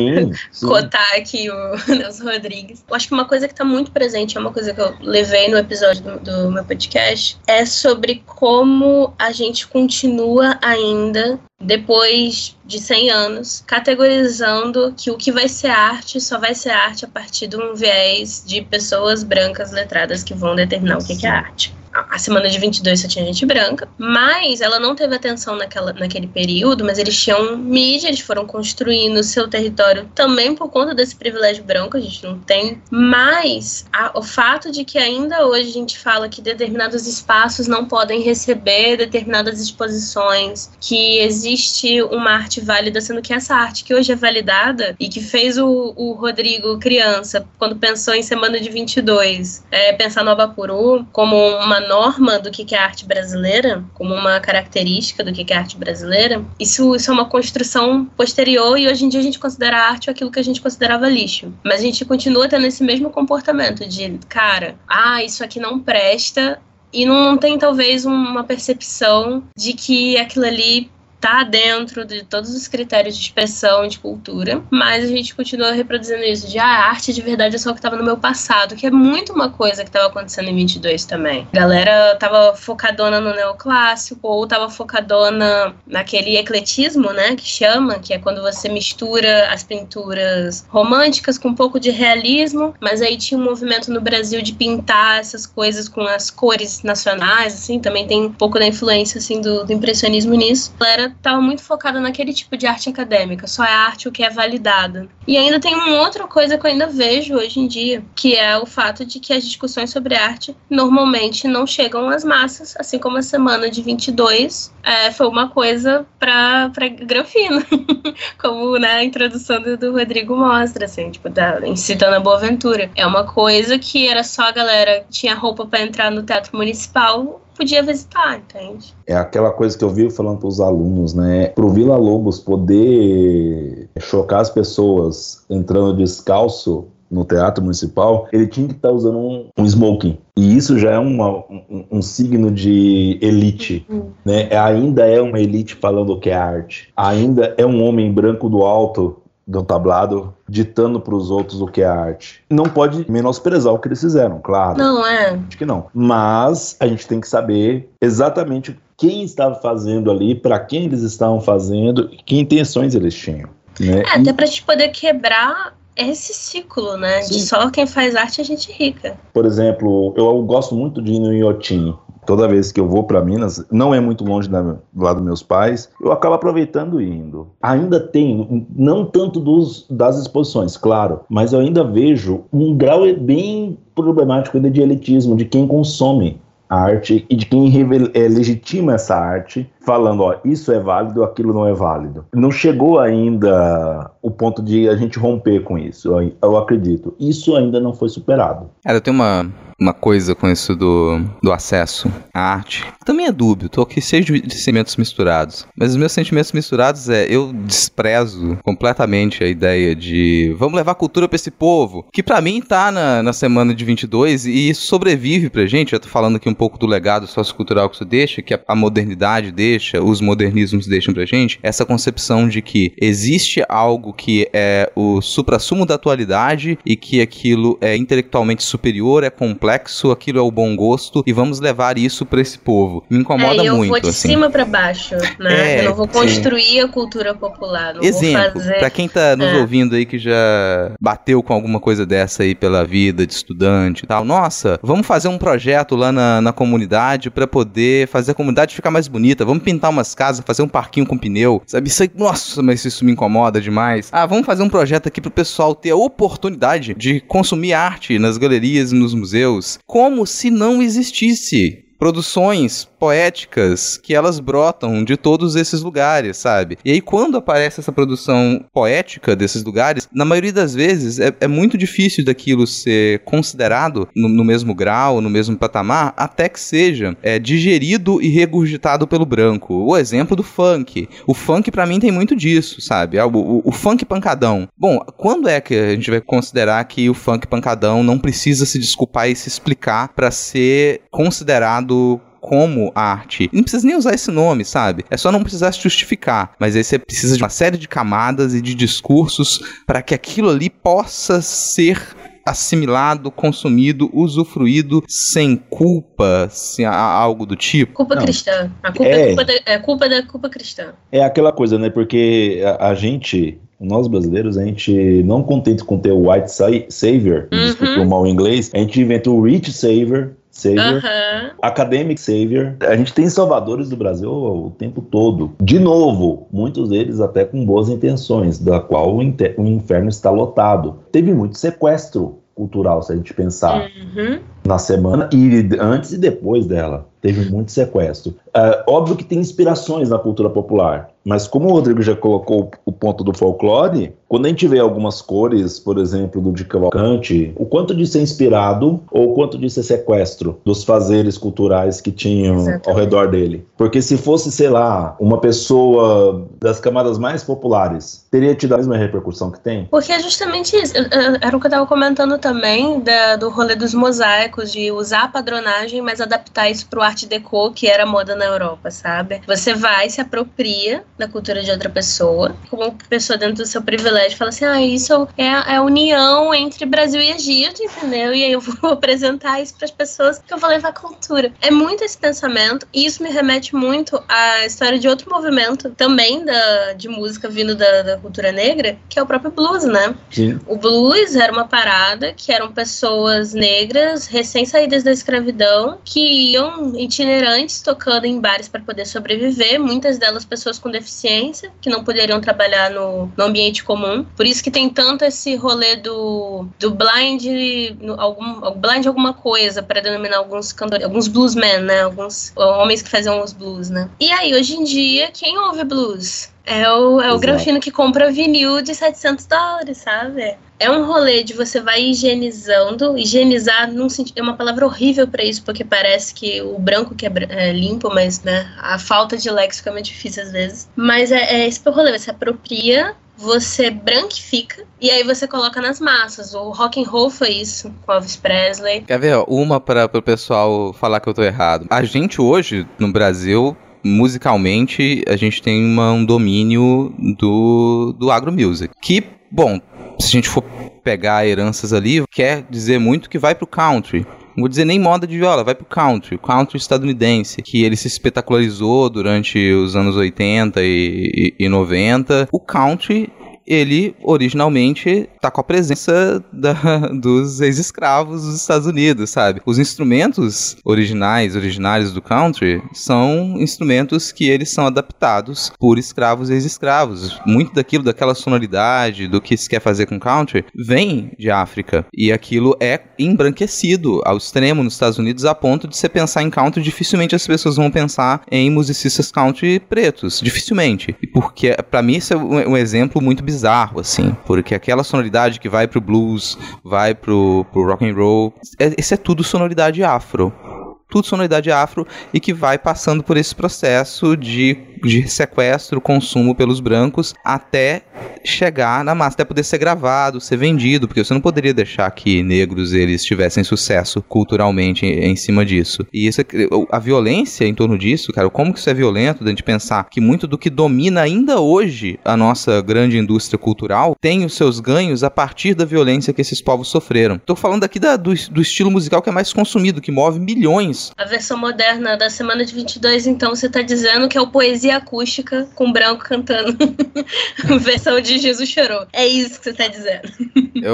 cotar aqui o Nelson Rodrigues. Eu acho que uma coisa que está muito presente, é uma coisa que eu levei no episódio do, do meu podcast, é sobre como a gente continua ainda depois de 100 anos, categorizando que o que vai ser arte só vai ser arte a partir de um viés de pessoas brancas letradas que vão determinar o que é arte a semana de 22 só tinha gente branca, mas ela não teve atenção naquela, naquele período, mas eles tinham mídia, eles foram construindo seu território também por conta desse privilégio branco, a gente não tem, mas a, o fato de que ainda hoje a gente fala que determinados espaços não podem receber determinadas exposições, que existe uma arte válida, sendo que essa arte que hoje é validada e que fez o, o Rodrigo criança, quando pensou em semana de 22, é, pensar no Abapuru como uma norma do que é arte brasileira, como uma característica do que é arte brasileira, isso, isso é uma construção posterior e hoje em dia a gente considera arte aquilo que a gente considerava lixo. Mas a gente continua tendo esse mesmo comportamento de, cara, ah, isso aqui não presta, e não tem talvez uma percepção de que aquilo ali tá dentro de todos os critérios de expressão de cultura, mas a gente continua reproduzindo isso de ah, a arte de verdade é só o que estava no meu passado, que é muito uma coisa que estava acontecendo em 22 também. A galera tava focadona no neoclássico ou tava focadona naquele ecletismo, né, que chama, que é quando você mistura as pinturas românticas com um pouco de realismo, mas aí tinha um movimento no Brasil de pintar essas coisas com as cores nacionais, assim, também tem um pouco da influência assim do, do impressionismo nisso. A galera estava muito focada naquele tipo de arte acadêmica, só é arte o que é validada. E ainda tem uma outra coisa que eu ainda vejo hoje em dia, que é o fato de que as discussões sobre arte normalmente não chegam às massas, assim como a semana de 22 é, foi uma coisa para Granfino, como na introdução do, do, Rodrigo mostra, assim, tipo, da, citando a Boa Ventura. É uma coisa que era só a galera tinha roupa para entrar no teatro municipal podia visitar, entende? É aquela coisa que eu vivo falando para os alunos, né? Para o Vila Lobos poder chocar as pessoas entrando descalço no teatro municipal, ele tinha que estar tá usando um, um, smoking. E isso já é uma, um, um, signo de elite, uhum. né? Ainda é uma elite falando o que é arte. Ainda é um homem branco do alto de um tablado ditando para os outros o que é arte. Não pode menosprezar o que eles fizeram, claro. Não é. Acho que não. Mas a gente tem que saber exatamente quem estava fazendo ali, para quem eles estavam fazendo, que intenções eles tinham. Né? É, até para gente poder quebrar esse ciclo, né? Sim. De só quem faz arte é gente rica. Por exemplo, eu gosto muito de ir no Iotim toda vez que eu vou para Minas, não é muito longe da, do lado dos meus pais, eu acabo aproveitando e indo. Ainda tem, não tanto dos, das exposições, claro, mas eu ainda vejo um grau bem problemático ainda de elitismo, de quem consome a arte e de quem é, legitima essa arte, falando, ó, isso é válido, aquilo não é válido. Não chegou ainda o ponto de a gente romper com isso, eu, acredito. Isso ainda não foi superado. Cara, tenho uma, uma coisa com isso do, do acesso à arte. Também é dúbio, tô aqui cheio de sentimentos misturados. Mas os meus sentimentos misturados é, eu desprezo completamente a ideia de vamos levar cultura pra esse povo, que para mim tá na, na semana de 22 e sobrevive pra gente. Eu tô falando aqui um pouco do legado sociocultural que isso deixa, que a, a modernidade deixa, os modernismos deixam pra gente, essa concepção de que existe algo que é o supra-sumo da atualidade e que aquilo é intelectualmente superior, é complexo aquilo é o bom gosto e vamos levar isso para esse povo. Me incomoda é, eu muito. Eu vou de assim. cima para baixo, né? É, eu não vou construir sim. a cultura popular. Não Exemplo, fazer... para quem tá nos é. ouvindo aí que já bateu com alguma coisa dessa aí pela vida de estudante e tal, nossa, vamos fazer um projeto lá na, na comunidade para poder fazer a comunidade ficar mais bonita. Vamos pintar umas casas, fazer um parquinho com pneu, sabe? Isso aí, nossa, mas isso me incomoda demais. Ah, vamos fazer um projeto aqui pro pessoal ter a oportunidade de consumir arte nas galerias e nos museus como se não existisse produções poéticas que elas brotam de todos esses lugares, sabe? E aí, quando aparece essa produção poética desses lugares, na maioria das vezes é, é muito difícil daquilo ser considerado no, no, mesmo grau, no mesmo patamar, até que seja é, digerido e regurgitado pelo branco. O exemplo do funk. O funk, para mim, tem muito disso, sabe? Ah, o, o, o funk pancadão. Bom, quando é que a gente vai considerar que o funk pancadão não precisa se desculpar e se explicar para ser considerado como arte. Não precisa nem usar esse nome, sabe? É só não precisar se justificar. Mas aí você precisa de uma série de camadas e de discursos para que aquilo ali possa ser assimilado, consumido, usufruído sem culpa, sem algo do tipo? Culpa Não. cristã. A culpa é, é, culpa da, é culpa da culpa cristã. É aquela coisa, né? Porque a, a gente, nós brasileiros, a gente não contente com ter o white savior, uhum. desculpa o mal inglês, a gente inventa o rich savior, Savior, uhum. Academic Savior. A gente tem salvadores do Brasil o tempo todo. De novo, muitos deles até com boas intenções, da qual o, o inferno está lotado. Teve muito sequestro cultural, se a gente pensar uhum. Na semana e antes e depois dela. Teve muito sequestro. É, óbvio que tem inspirações na cultura popular, mas como o Rodrigo já colocou o ponto do folclore, quando a gente vê algumas cores, por exemplo, do de Cavalcante, o quanto de ser inspirado ou o quanto de ser sequestro dos fazeres culturais que tinham Exatamente. ao redor dele. Porque se fosse, sei lá, uma pessoa das camadas mais populares, teria tido a mesma repercussão que tem? Porque é justamente isso. Era o que eu estava comentando também da, do rolê dos mosaicos, de usar a padronagem, mas adaptar isso para o arte deco, que era moda na Europa, sabe? Você vai, se apropria da cultura de outra pessoa, como pessoa dentro do seu privilégio, fala assim: ah, isso é, é a união entre Brasil e Egito, entendeu? E aí eu vou apresentar isso para as pessoas que eu vou levar cultura. É muito esse pensamento, e isso me remete muito à história de outro movimento também da, de música vindo da, da cultura negra, que é o próprio blues, né? O blues era uma parada que eram pessoas negras recém-saídas da escravidão que iam itinerantes tocando em bares para poder sobreviver, muitas delas pessoas com deficiência, que não poderiam trabalhar no, no ambiente comum. Por isso que tem tanto esse rolê do, do blind, no, algum, blind alguma coisa, para denominar alguns cantores, alguns bluesmen, né? Alguns homens que faziam os blues, né? E aí, hoje em dia, quem ouve blues? É o, é o grafino que compra vinil de 700 dólares, sabe? É um rolê de você vai higienizando. Higienizar num sentido, é uma palavra horrível para isso, porque parece que o branco que é, é, limpo, mas né, a falta de léxico é muito difícil às vezes. Mas é, é esse o rolê, você apropria você branquifica e aí você coloca nas massas. O rock and roll foi isso com Elvis Presley. Quer ver? Uma para o pessoal falar que eu tô errado. A gente hoje no Brasil musicalmente, a gente tem uma, um domínio do, do agro music. Que, bom, se a gente for pegar heranças ali, quer dizer muito que vai pro country. Não vou dizer nem moda de viola, vai pro country, o country estadunidense, que ele se espetacularizou durante os anos 80 e, e, e 90. O country ele originalmente tá com a presença da, dos ex-escravos dos Estados Unidos, sabe? Os instrumentos originais, originários do country, são instrumentos que eles são adaptados por escravos e ex-escravos. Muito daquilo, daquela sonoridade, do que se quer fazer com country, vem de África. E aquilo é embranquecido ao extremo nos Estados Unidos, a ponto de você pensar em country, dificilmente as pessoas vão pensar em musicistas country pretos. Dificilmente. Porque, para mim, isso é um exemplo muito bizarro bizarro, assim, porque aquela sonoridade que vai pro blues, vai pro, pro rock and roll, é, esse é tudo sonoridade afro. Tudo sonoridade afro e que vai passando por esse processo de, de sequestro, consumo pelos brancos até chegar na massa, até poder ser gravado, ser vendido, porque você não poderia deixar que negros eles tivessem sucesso culturalmente em, em cima disso. E isso, é a violência em torno disso, cara, como que isso é violento, da gente pensar que muito do que domina ainda hoje a nossa grande indústria cultural tem os seus ganhos a partir da violência que esses povos sofreram. Tô falando aqui da, do, do estilo musical que é mais consumido, que move milhões a versão moderna da semana de 22, então, você tá dizendo que é o poesia acústica com branco cantando. versão de Jesus Chorou. É isso que você tá dizendo.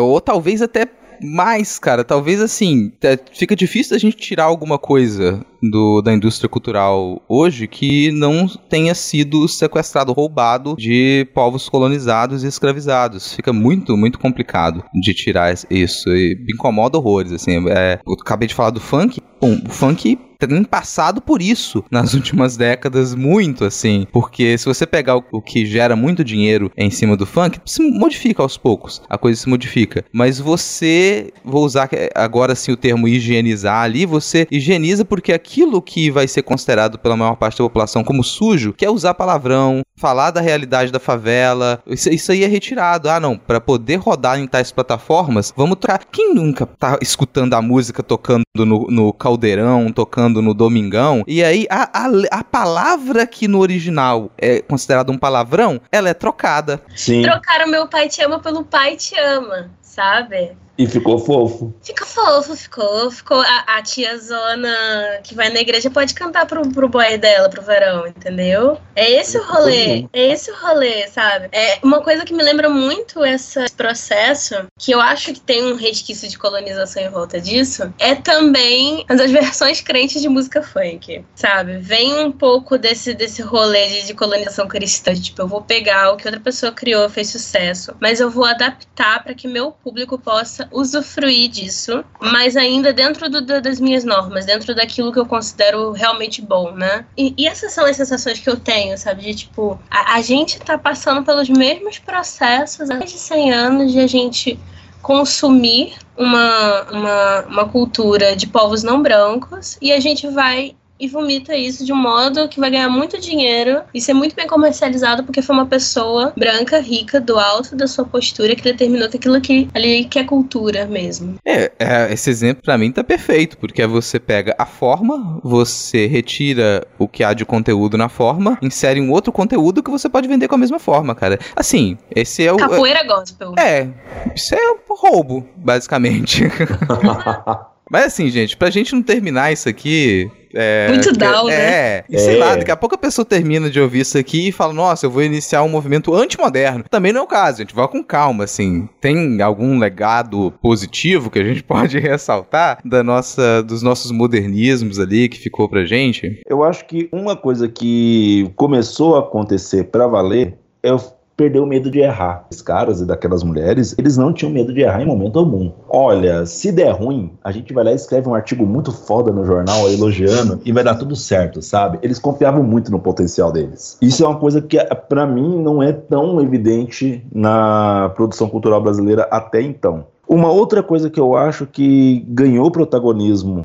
Ou talvez até mais, cara, talvez assim, fica difícil a gente tirar alguma coisa do, da indústria cultural hoje que não tenha sido sequestrado, roubado de povos colonizados e escravizados. Fica muito, muito complicado de tirar isso. E incomoda horrores, assim. É, eu acabei de falar do funk. Bom, o funk tem passado por isso nas últimas décadas, muito assim. Porque se você pegar o, que gera muito dinheiro em cima do funk, se modifica aos poucos. A coisa se modifica. Mas você, vou usar agora sim o termo higienizar ali, você higieniza porque aquilo que vai ser considerado pela maior parte da população como sujo, que é usar palavrão, falar da realidade da favela, isso, isso aí é retirado. Ah, não, para poder rodar em tais plataformas, vamos trocar. Quem nunca tá escutando a música tocando no, no caldeirão, tocando no Domingão, e aí a, a, a palavra que no original é considerada um palavrão, ela é trocada. Sim. Trocaram meu pai te ama pelo pai te ama, sabe? E ficou fofo. Ficou fofo, ficou. Ficou a, a tia Zona que vai na igreja pode cantar pro, pro boy dela, pro verão, entendeu? É esse o rolê. É esse o rolê, sabe? É uma coisa que me lembra muito esse processo, que eu acho que tem um resquício de colonização em volta disso, é também as versões crentes de música funk, sabe? Vem um pouco desse, desse rolê de, de colonização cristã. Tipo, eu vou pegar o que outra pessoa criou, fez sucesso, mas eu vou adaptar para que meu público possa usufruir disso, mas ainda dentro do, das minhas normas, dentro daquilo que eu considero realmente bom, né? E, e essas são as sensações que eu tenho, sabe? De tipo, a, a gente tá passando pelos mesmos processos há mais de 100 anos de a gente consumir uma, uma, uma cultura de povos não brancos e a gente vai e vomita isso de um modo que vai ganhar muito dinheiro e ser muito bem comercializado porque foi uma pessoa branca, rica, do alto da sua postura que determinou que aquilo que ali que é cultura mesmo. É, é esse exemplo para mim tá perfeito, porque você pega a forma, você retira o que há de conteúdo na forma, insere um outro conteúdo que você pode vender com a mesma forma, cara. Assim, esse é o Capoeira gospel. É, isso é roubo, basicamente. Mas assim, gente, pra gente não terminar isso aqui, é, Muito down, é, né? É, e sei lá, daqui a pouco a pessoa termina de ouvir isso aqui e fala, nossa, eu vou iniciar um movimento antimoderno. Também não é o caso, gente, vá com calma, assim. Tem algum legado positivo que a gente pode ressaltar da nossa, dos nossos modernismos ali que ficou pra gente? Eu acho que uma coisa que começou a acontecer pra valer é o perdeu o medo de errar. Os caras e daquelas mulheres, eles não tinham medo de errar em momento algum. Olha, se der ruim, a gente vai lá e escreve um artigo muito foda no jornal elogiando e vai dar tudo certo, sabe? Eles confiavam muito no potencial deles. Isso é uma coisa que para mim não é tão evidente na produção cultural brasileira até então. Uma outra coisa que eu acho que ganhou protagonismo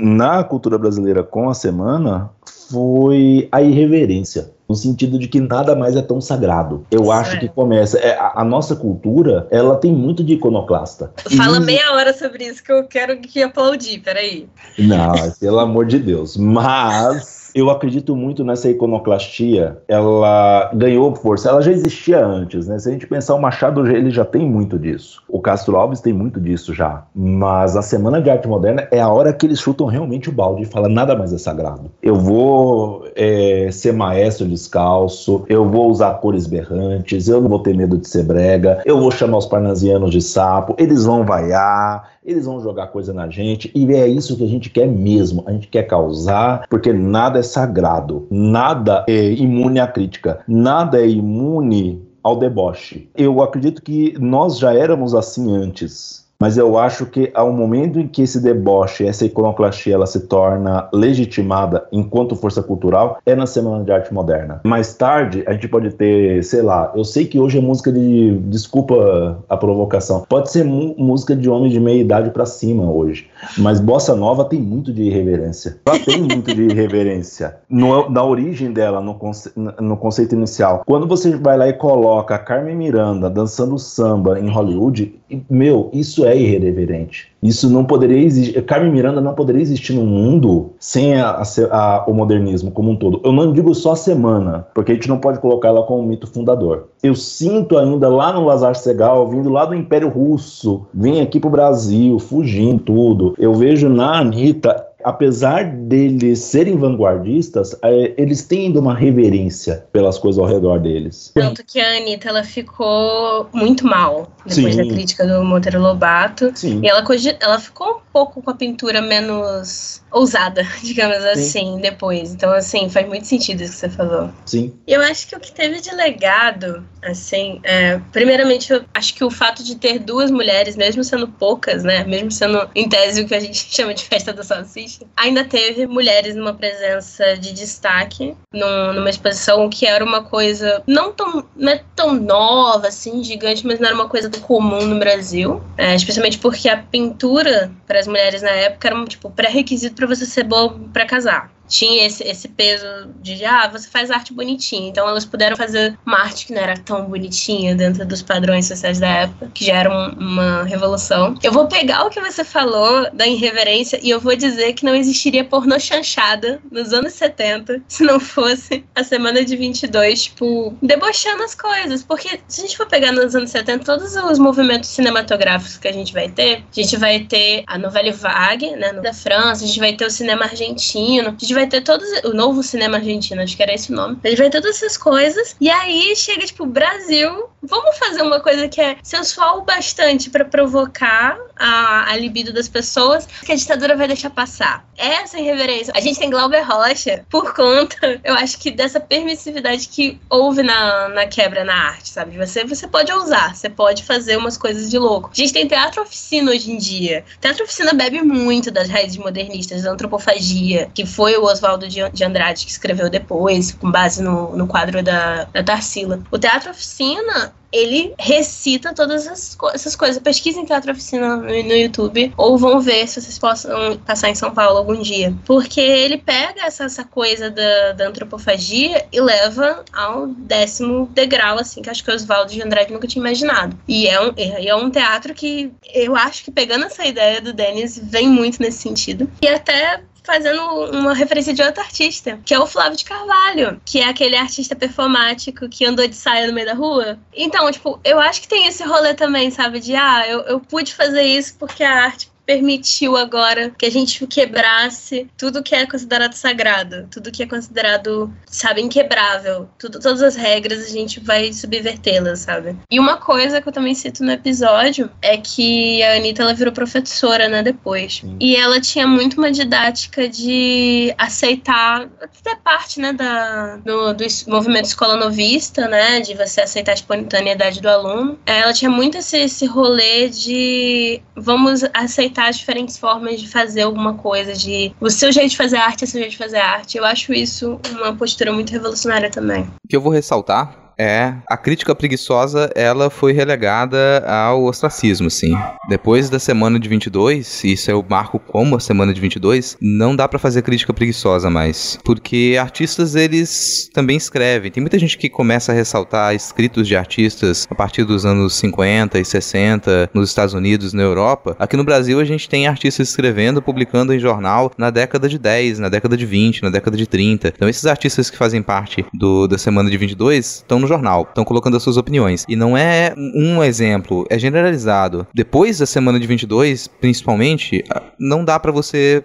na cultura brasileira com a semana foi a irreverência no sentido de que nada mais é tão sagrado. Eu acho que começa. É, a, a, nossa cultura, ela tem muito de iconoclasta. Fala e... meia hora sobre isso que eu quero que aplaudir, peraí. Não, pelo amor de Deus. Mas eu acredito muito nessa iconoclastia. Ela ganhou força. Ela já existia antes, né? Se a gente pensar, o Machado ele já tem muito disso. O Castro Alves tem muito disso já. Mas a Semana de Arte Moderna é a hora que eles chutam realmente o balde e falam nada mais é sagrado. Eu vou é, ser maestro descalço, eu vou usar cores berrantes, eu não vou ter medo de ser brega, eu vou chamar os parnasianos de sapo, eles vão vaiar, eles vão jogar coisa na gente e é isso que a gente quer mesmo. A gente quer causar, porque nada é sagrado, nada é imune à crítica, nada é imune ao deboche. Eu acredito que nós já éramos assim antes mas eu acho que ao momento em que esse deboche, essa iconoclastia, ela se torna legitimada enquanto força cultural, é na Semana de Arte Moderna. Mais tarde, a gente pode ter, sei lá, eu sei que hoje é música de, desculpa a provocação, pode ser música de homem de meia idade para cima hoje, mas bossa nova tem muito de irreverência. Ela tem muito de irreverência no, na origem dela, no, conce, no conceito inicial. Quando você vai lá e coloca a Carmen Miranda dançando samba em Hollywood, meu, isso é irreverente. Isso não poderia existir. Carmen Miranda não poderia existir no mundo sem a, a, o modernismo como um todo. Eu não digo só a semana, porque a gente não pode colocar ela como mito fundador. Eu sinto ainda lá no Lazar Segal, vindo lá do Império Russo, vem aqui pro Brasil, fugindo tudo. Eu vejo na Anitta apesar deles serem vanguardistas, é, eles têm ainda uma reverência pelas coisas ao redor deles. Tanto que a Anitta ela ficou muito mal depois Sim. da crítica do Monteiro Lobato. Sim. E ela, ela ficou um pouco com a pintura menos ousada, digamos Sim. assim, depois. Então, assim, faz muito sentido isso que você falou. Sim. Eu acho que o que teve de legado, assim, é, primeiramente, eu acho que o fato de ter duas mulheres, mesmo sendo poucas, né, mesmo sendo em tese o que a gente chama de festa da salsicha, ainda teve mulheres numa presença de destaque num, numa exposição que era uma coisa não tão, não é tão nova, assim, gigante, mas não era uma coisa comum no Brasil, é, especialmente porque a pintura para as mulheres na época era um tipo pré-requisito para você ser boa para casar. Tinha esse, esse peso de, ah, você faz arte bonitinha. Então elas puderam fazer uma arte que não era tão bonitinha dentro dos padrões sociais da época, que já era um, uma revolução. Eu vou pegar o que você falou da irreverência e eu vou dizer que não existiria pornô chanchada nos anos 70 se não fosse a semana de 22, tipo, debochando as coisas. Porque se a gente for pegar nos anos 70, todos os movimentos cinematográficos que a gente vai ter, a gente vai ter a novela Vague, né, da França, a gente vai ter o cinema argentino, a gente vai ter todos o novo cinema argentino, acho que era esse o nome. Gente vai ter todas essas coisas e aí chega tipo Brasil, vamos fazer uma coisa que é sensual bastante para provocar a, a libido das pessoas que a ditadura vai deixar passar. Essa irreverência. A gente tem Glauber Rocha por conta, eu acho que dessa permissividade que houve na, na quebra na arte, sabe? Você, você pode ousar, você pode fazer umas coisas de louco. A gente tem teatro oficina hoje em dia. Teatro oficina bebe muito das raízes modernistas, da antropofagia, que foi o Oswaldo de Andrade que escreveu depois, com base no, no quadro da, da Tarsila. O teatro oficina ele recita todas as essas coisas. Pesquisem Teatro Oficina no, no, YouTube, ou vão ver se vocês possam passar em São Paulo algum dia. Porque ele pega essa, essa coisa da, da antropofagia e leva ao décimo degrau, assim, que acho que o Oswaldo de Andrade nunca tinha imaginado. E é um, é um teatro que eu acho que pegando essa ideia do Denis vem muito nesse sentido. E até fazendo uma referência de outro artista, que é o Flávio de Carvalho, que é aquele artista performático que andou de saia no meio da rua. Então, tipo, eu acho que tem esse rolê também, sabe? De, ah, eu, eu pude fazer isso porque a arte permitiu agora que a gente quebrasse tudo que é considerado sagrado, tudo que é considerado, sabe, inquebrável. Tudo, todas as regras a gente vai subvertê-las, sabe? E uma coisa que eu também cito no episódio é que a Anitta ela virou professora, né, depois. Sim. E ela tinha muito uma didática de aceitar, até parte, né, da, do, do movimento escola novista, né, de você aceitar a espontaneidade do aluno. Ela tinha muito esse, esse rolê de vamos aceitar as diferentes formas de fazer alguma coisa, de o seu jeito de fazer arte é seu jeito de fazer arte. Eu acho isso uma postura muito revolucionária também. O que eu vou ressaltar é, a crítica preguiçosa, ela foi relegada ao ostracismo, sim. Depois da semana de 22, isso eu marco como a semana de 22, não dá para fazer crítica preguiçosa mais, porque artistas eles também escrevem. Tem muita gente que começa a ressaltar escritos de artistas a partir dos anos 50 e 60 nos Estados Unidos, na Europa. Aqui no Brasil a gente tem artistas escrevendo, publicando em jornal na década de 10, na década de 20, na década de 30. Então esses artistas que fazem parte do, da semana de 22 estão no jornal, estão colocando as suas opiniões. E não é um exemplo, é generalizado. Depois da semana de 22, principalmente, não dá para você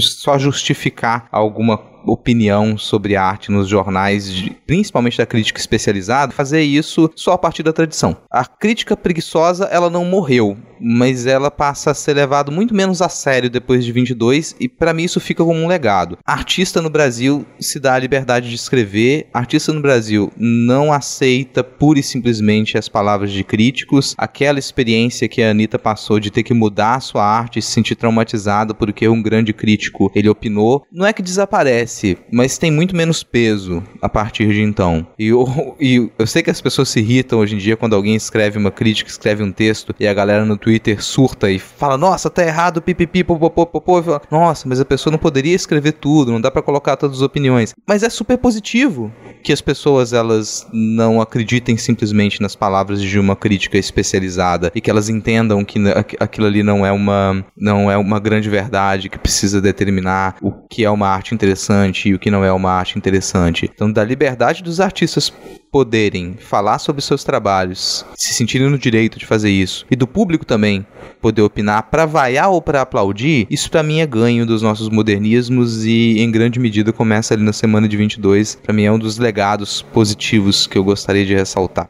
só justificar alguma opinião sobre arte nos jornais, principalmente da crítica especializada, fazer isso só a partir da tradição. A crítica preguiçosa, ela não morreu, mas ela passa a ser levado muito menos a sério depois de 22 e para mim isso fica como um legado. Artista no Brasil se dá a liberdade de escrever, artista no Brasil não aceita pura e simplesmente as palavras de críticos, aquela experiência que a Anitta passou de ter que mudar a sua arte e se sentir traumatizada porque um grande crítico ele opinou, não é que desaparece, mas tem muito menos peso a partir de então. E eu, e eu sei que as pessoas se irritam hoje em dia quando alguém escreve uma crítica, escreve um texto e a galera no Twitter surta e fala, nossa, tá errado, pipipi, popopopopô. Nossa, mas a pessoa não poderia escrever tudo, não dá para colocar todas as opiniões. Mas é super positivo que as pessoas elas não acreditem simplesmente nas palavras de uma crítica especializada e que elas entendam que aquilo ali não é uma não é uma grande verdade que precisa determinar o que é uma arte interessante e o que não é uma arte interessante. Então, da liberdade dos artistas poderem falar sobre seus trabalhos, se sentirem no direito de fazer isso, e do público também poder opinar para vaiar ou para aplaudir, isso para mim é ganho dos nossos modernismos e em grande medida começa ali na semana de 22. Para mim é um dos legados positivos que eu gostaria de ressaltar.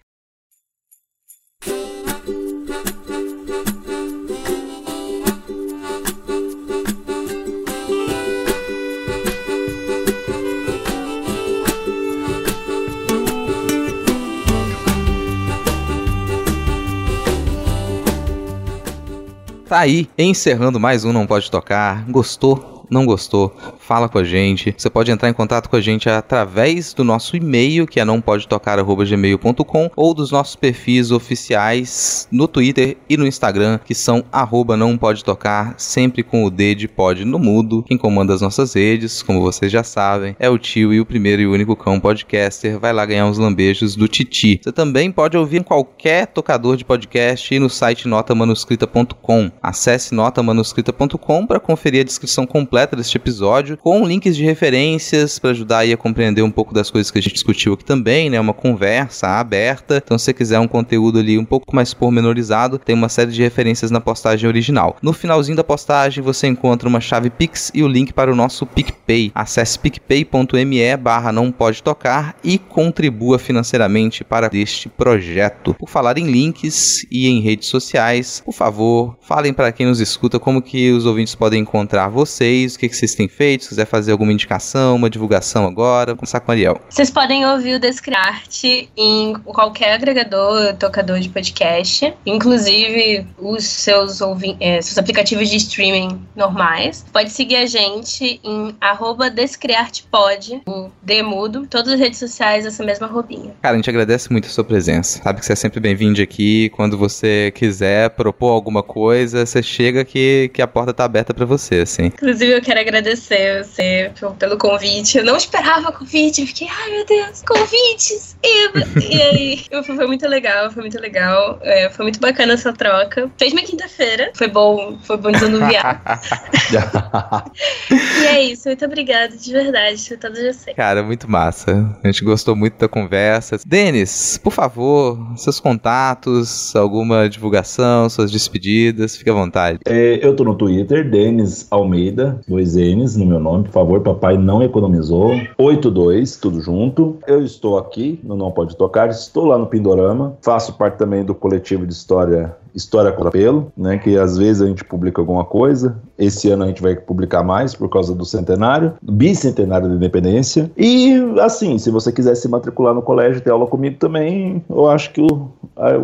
Tá aí, encerrando mais um Não Pode Tocar. Gostou? Não gostou, fala com a gente. Você pode entrar em contato com a gente através do nosso e-mail, que é nãopodetocar.gmail.com ou dos nossos perfis oficiais no Twitter e no Instagram, que são arroba não pode tocar, sempre com o D de pode no mudo. Quem comanda as nossas redes, como vocês já sabem, é o tio e o primeiro e único cão podcaster. Vai lá ganhar uns lambejos do Titi. Você também pode ouvir em qualquer tocador de podcast e no site notamanuscrita.com. Acesse notamanuscrita.com para conferir a descrição completa deste episódio, com links de referências para ajudar aí a compreender um pouco das coisas que a gente discutiu aqui também, né? Uma conversa aberta. Então, se você quiser um conteúdo ali um pouco mais pormenorizado, tem uma série de referências na postagem original. No finalzinho da postagem, você encontra uma chave Pix e o link para o nosso PicPay. Acesse picpay.me barra não pode tocar e contribua financeiramente para este projeto. Por falar em links e em redes sociais, por favor, falem para quem nos escuta como que os ouvintes podem encontrar vocês, o que, que vocês têm feito, se quiser fazer alguma indicação, uma divulgação agora, vou começar com a Ariel. Vocês podem ouvir o Descriarte em qualquer agregador, tocador de podcast, inclusive os seus, é, seus aplicativos de streaming normais. Pode seguir a gente em descriartepod, o Demudo, todas as redes sociais, essa mesma roupinha. Cara, a gente agradece muito a sua presença. Sabe que você é sempre bem-vindo aqui. Quando você quiser propor alguma coisa, você chega que, que a porta tá aberta para você, assim. Inclusive, eu quero agradecer você pelo convite. Eu não esperava o convite. Eu fiquei, ai meu Deus, convites! E, e aí, foi muito legal, foi muito legal. É, foi muito bacana essa troca. Fez minha quinta-feira. Foi bom, foi bom desanuviar. e é isso, muito obrigada, de verdade, todos vocês. Cara, muito massa. A gente gostou muito da conversa. Denis, por favor, seus contatos, alguma divulgação, suas despedidas, fique à vontade. É, eu tô no Twitter, Denis Almeida, dois N's no meu nome, por favor, papai não economizou. 82, tudo junto. Eu estou aqui no Não Pode Tocar, estou lá no Pindorama, faço parte também do coletivo de história História com Apelo, né? Que às vezes a gente publica alguma coisa. Esse ano a gente vai publicar mais por causa do centenário, do bicentenário da independência. E assim, se você quiser se matricular no colégio ter aula comigo também, eu acho que o,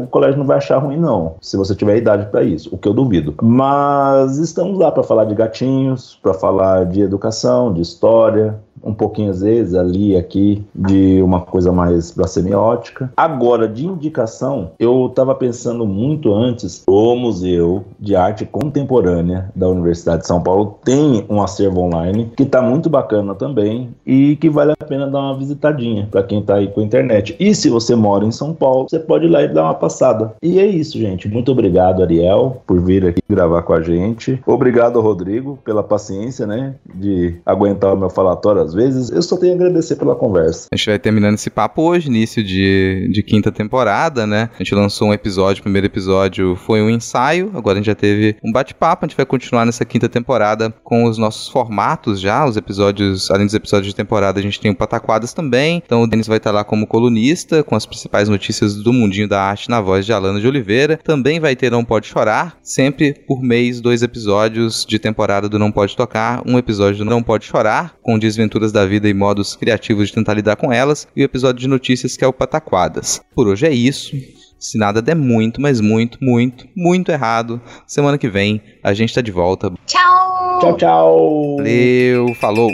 o colégio não vai achar ruim, não. Se você tiver idade para isso, o que eu duvido. Mas estamos lá para falar de gatinhos, para falar de educação, de história, um pouquinho às vezes ali aqui de uma coisa mais para semiótica. Agora de indicação, eu estava pensando muito antes, o Museu de Arte Contemporânea da Universidade de São Paulo tem um acervo online que está muito bacana também e que vale a pena dar uma visitadinha para quem está aí com a internet. E se você mora em São Paulo, você pode ir lá e dar uma passada. E é isso, gente. Muito obrigado, Ariel, por vir aqui gravar com a gente. Obrigado, Rodrigo, pela paciência, né, de aguentar o meu falatório às vezes. Eu só tenho a agradecer pela conversa. A gente vai terminando esse papo hoje, início de, de quinta temporada, né? A gente lançou um episódio, o primeiro episódio foi um ensaio, agora a gente já teve um bate-papo, a gente vai continuar nessa quinta temporada com os nossos formatos já, os episódios, além dos episódios de temporada, a gente tem o Pataquadas também, então o Denis vai estar lá como colunista, com as principais notícias do mundinho da arte na voz de Alana de Oliveira, também vai ter Não Pode Chorar, sempre por mês, dois episódios de temporada do Não Pode Tocar, um episódio do Não Pode Chorar, com desventuras da vida e modos criativos de tentar lidar com elas, e o episódio de notícias que é o Pataquadas. Por hoje é isso. Se nada der muito, mas muito, muito, muito errado, semana que vem a gente tá de volta. Tchau! Tchau, tchau! Valeu, falou!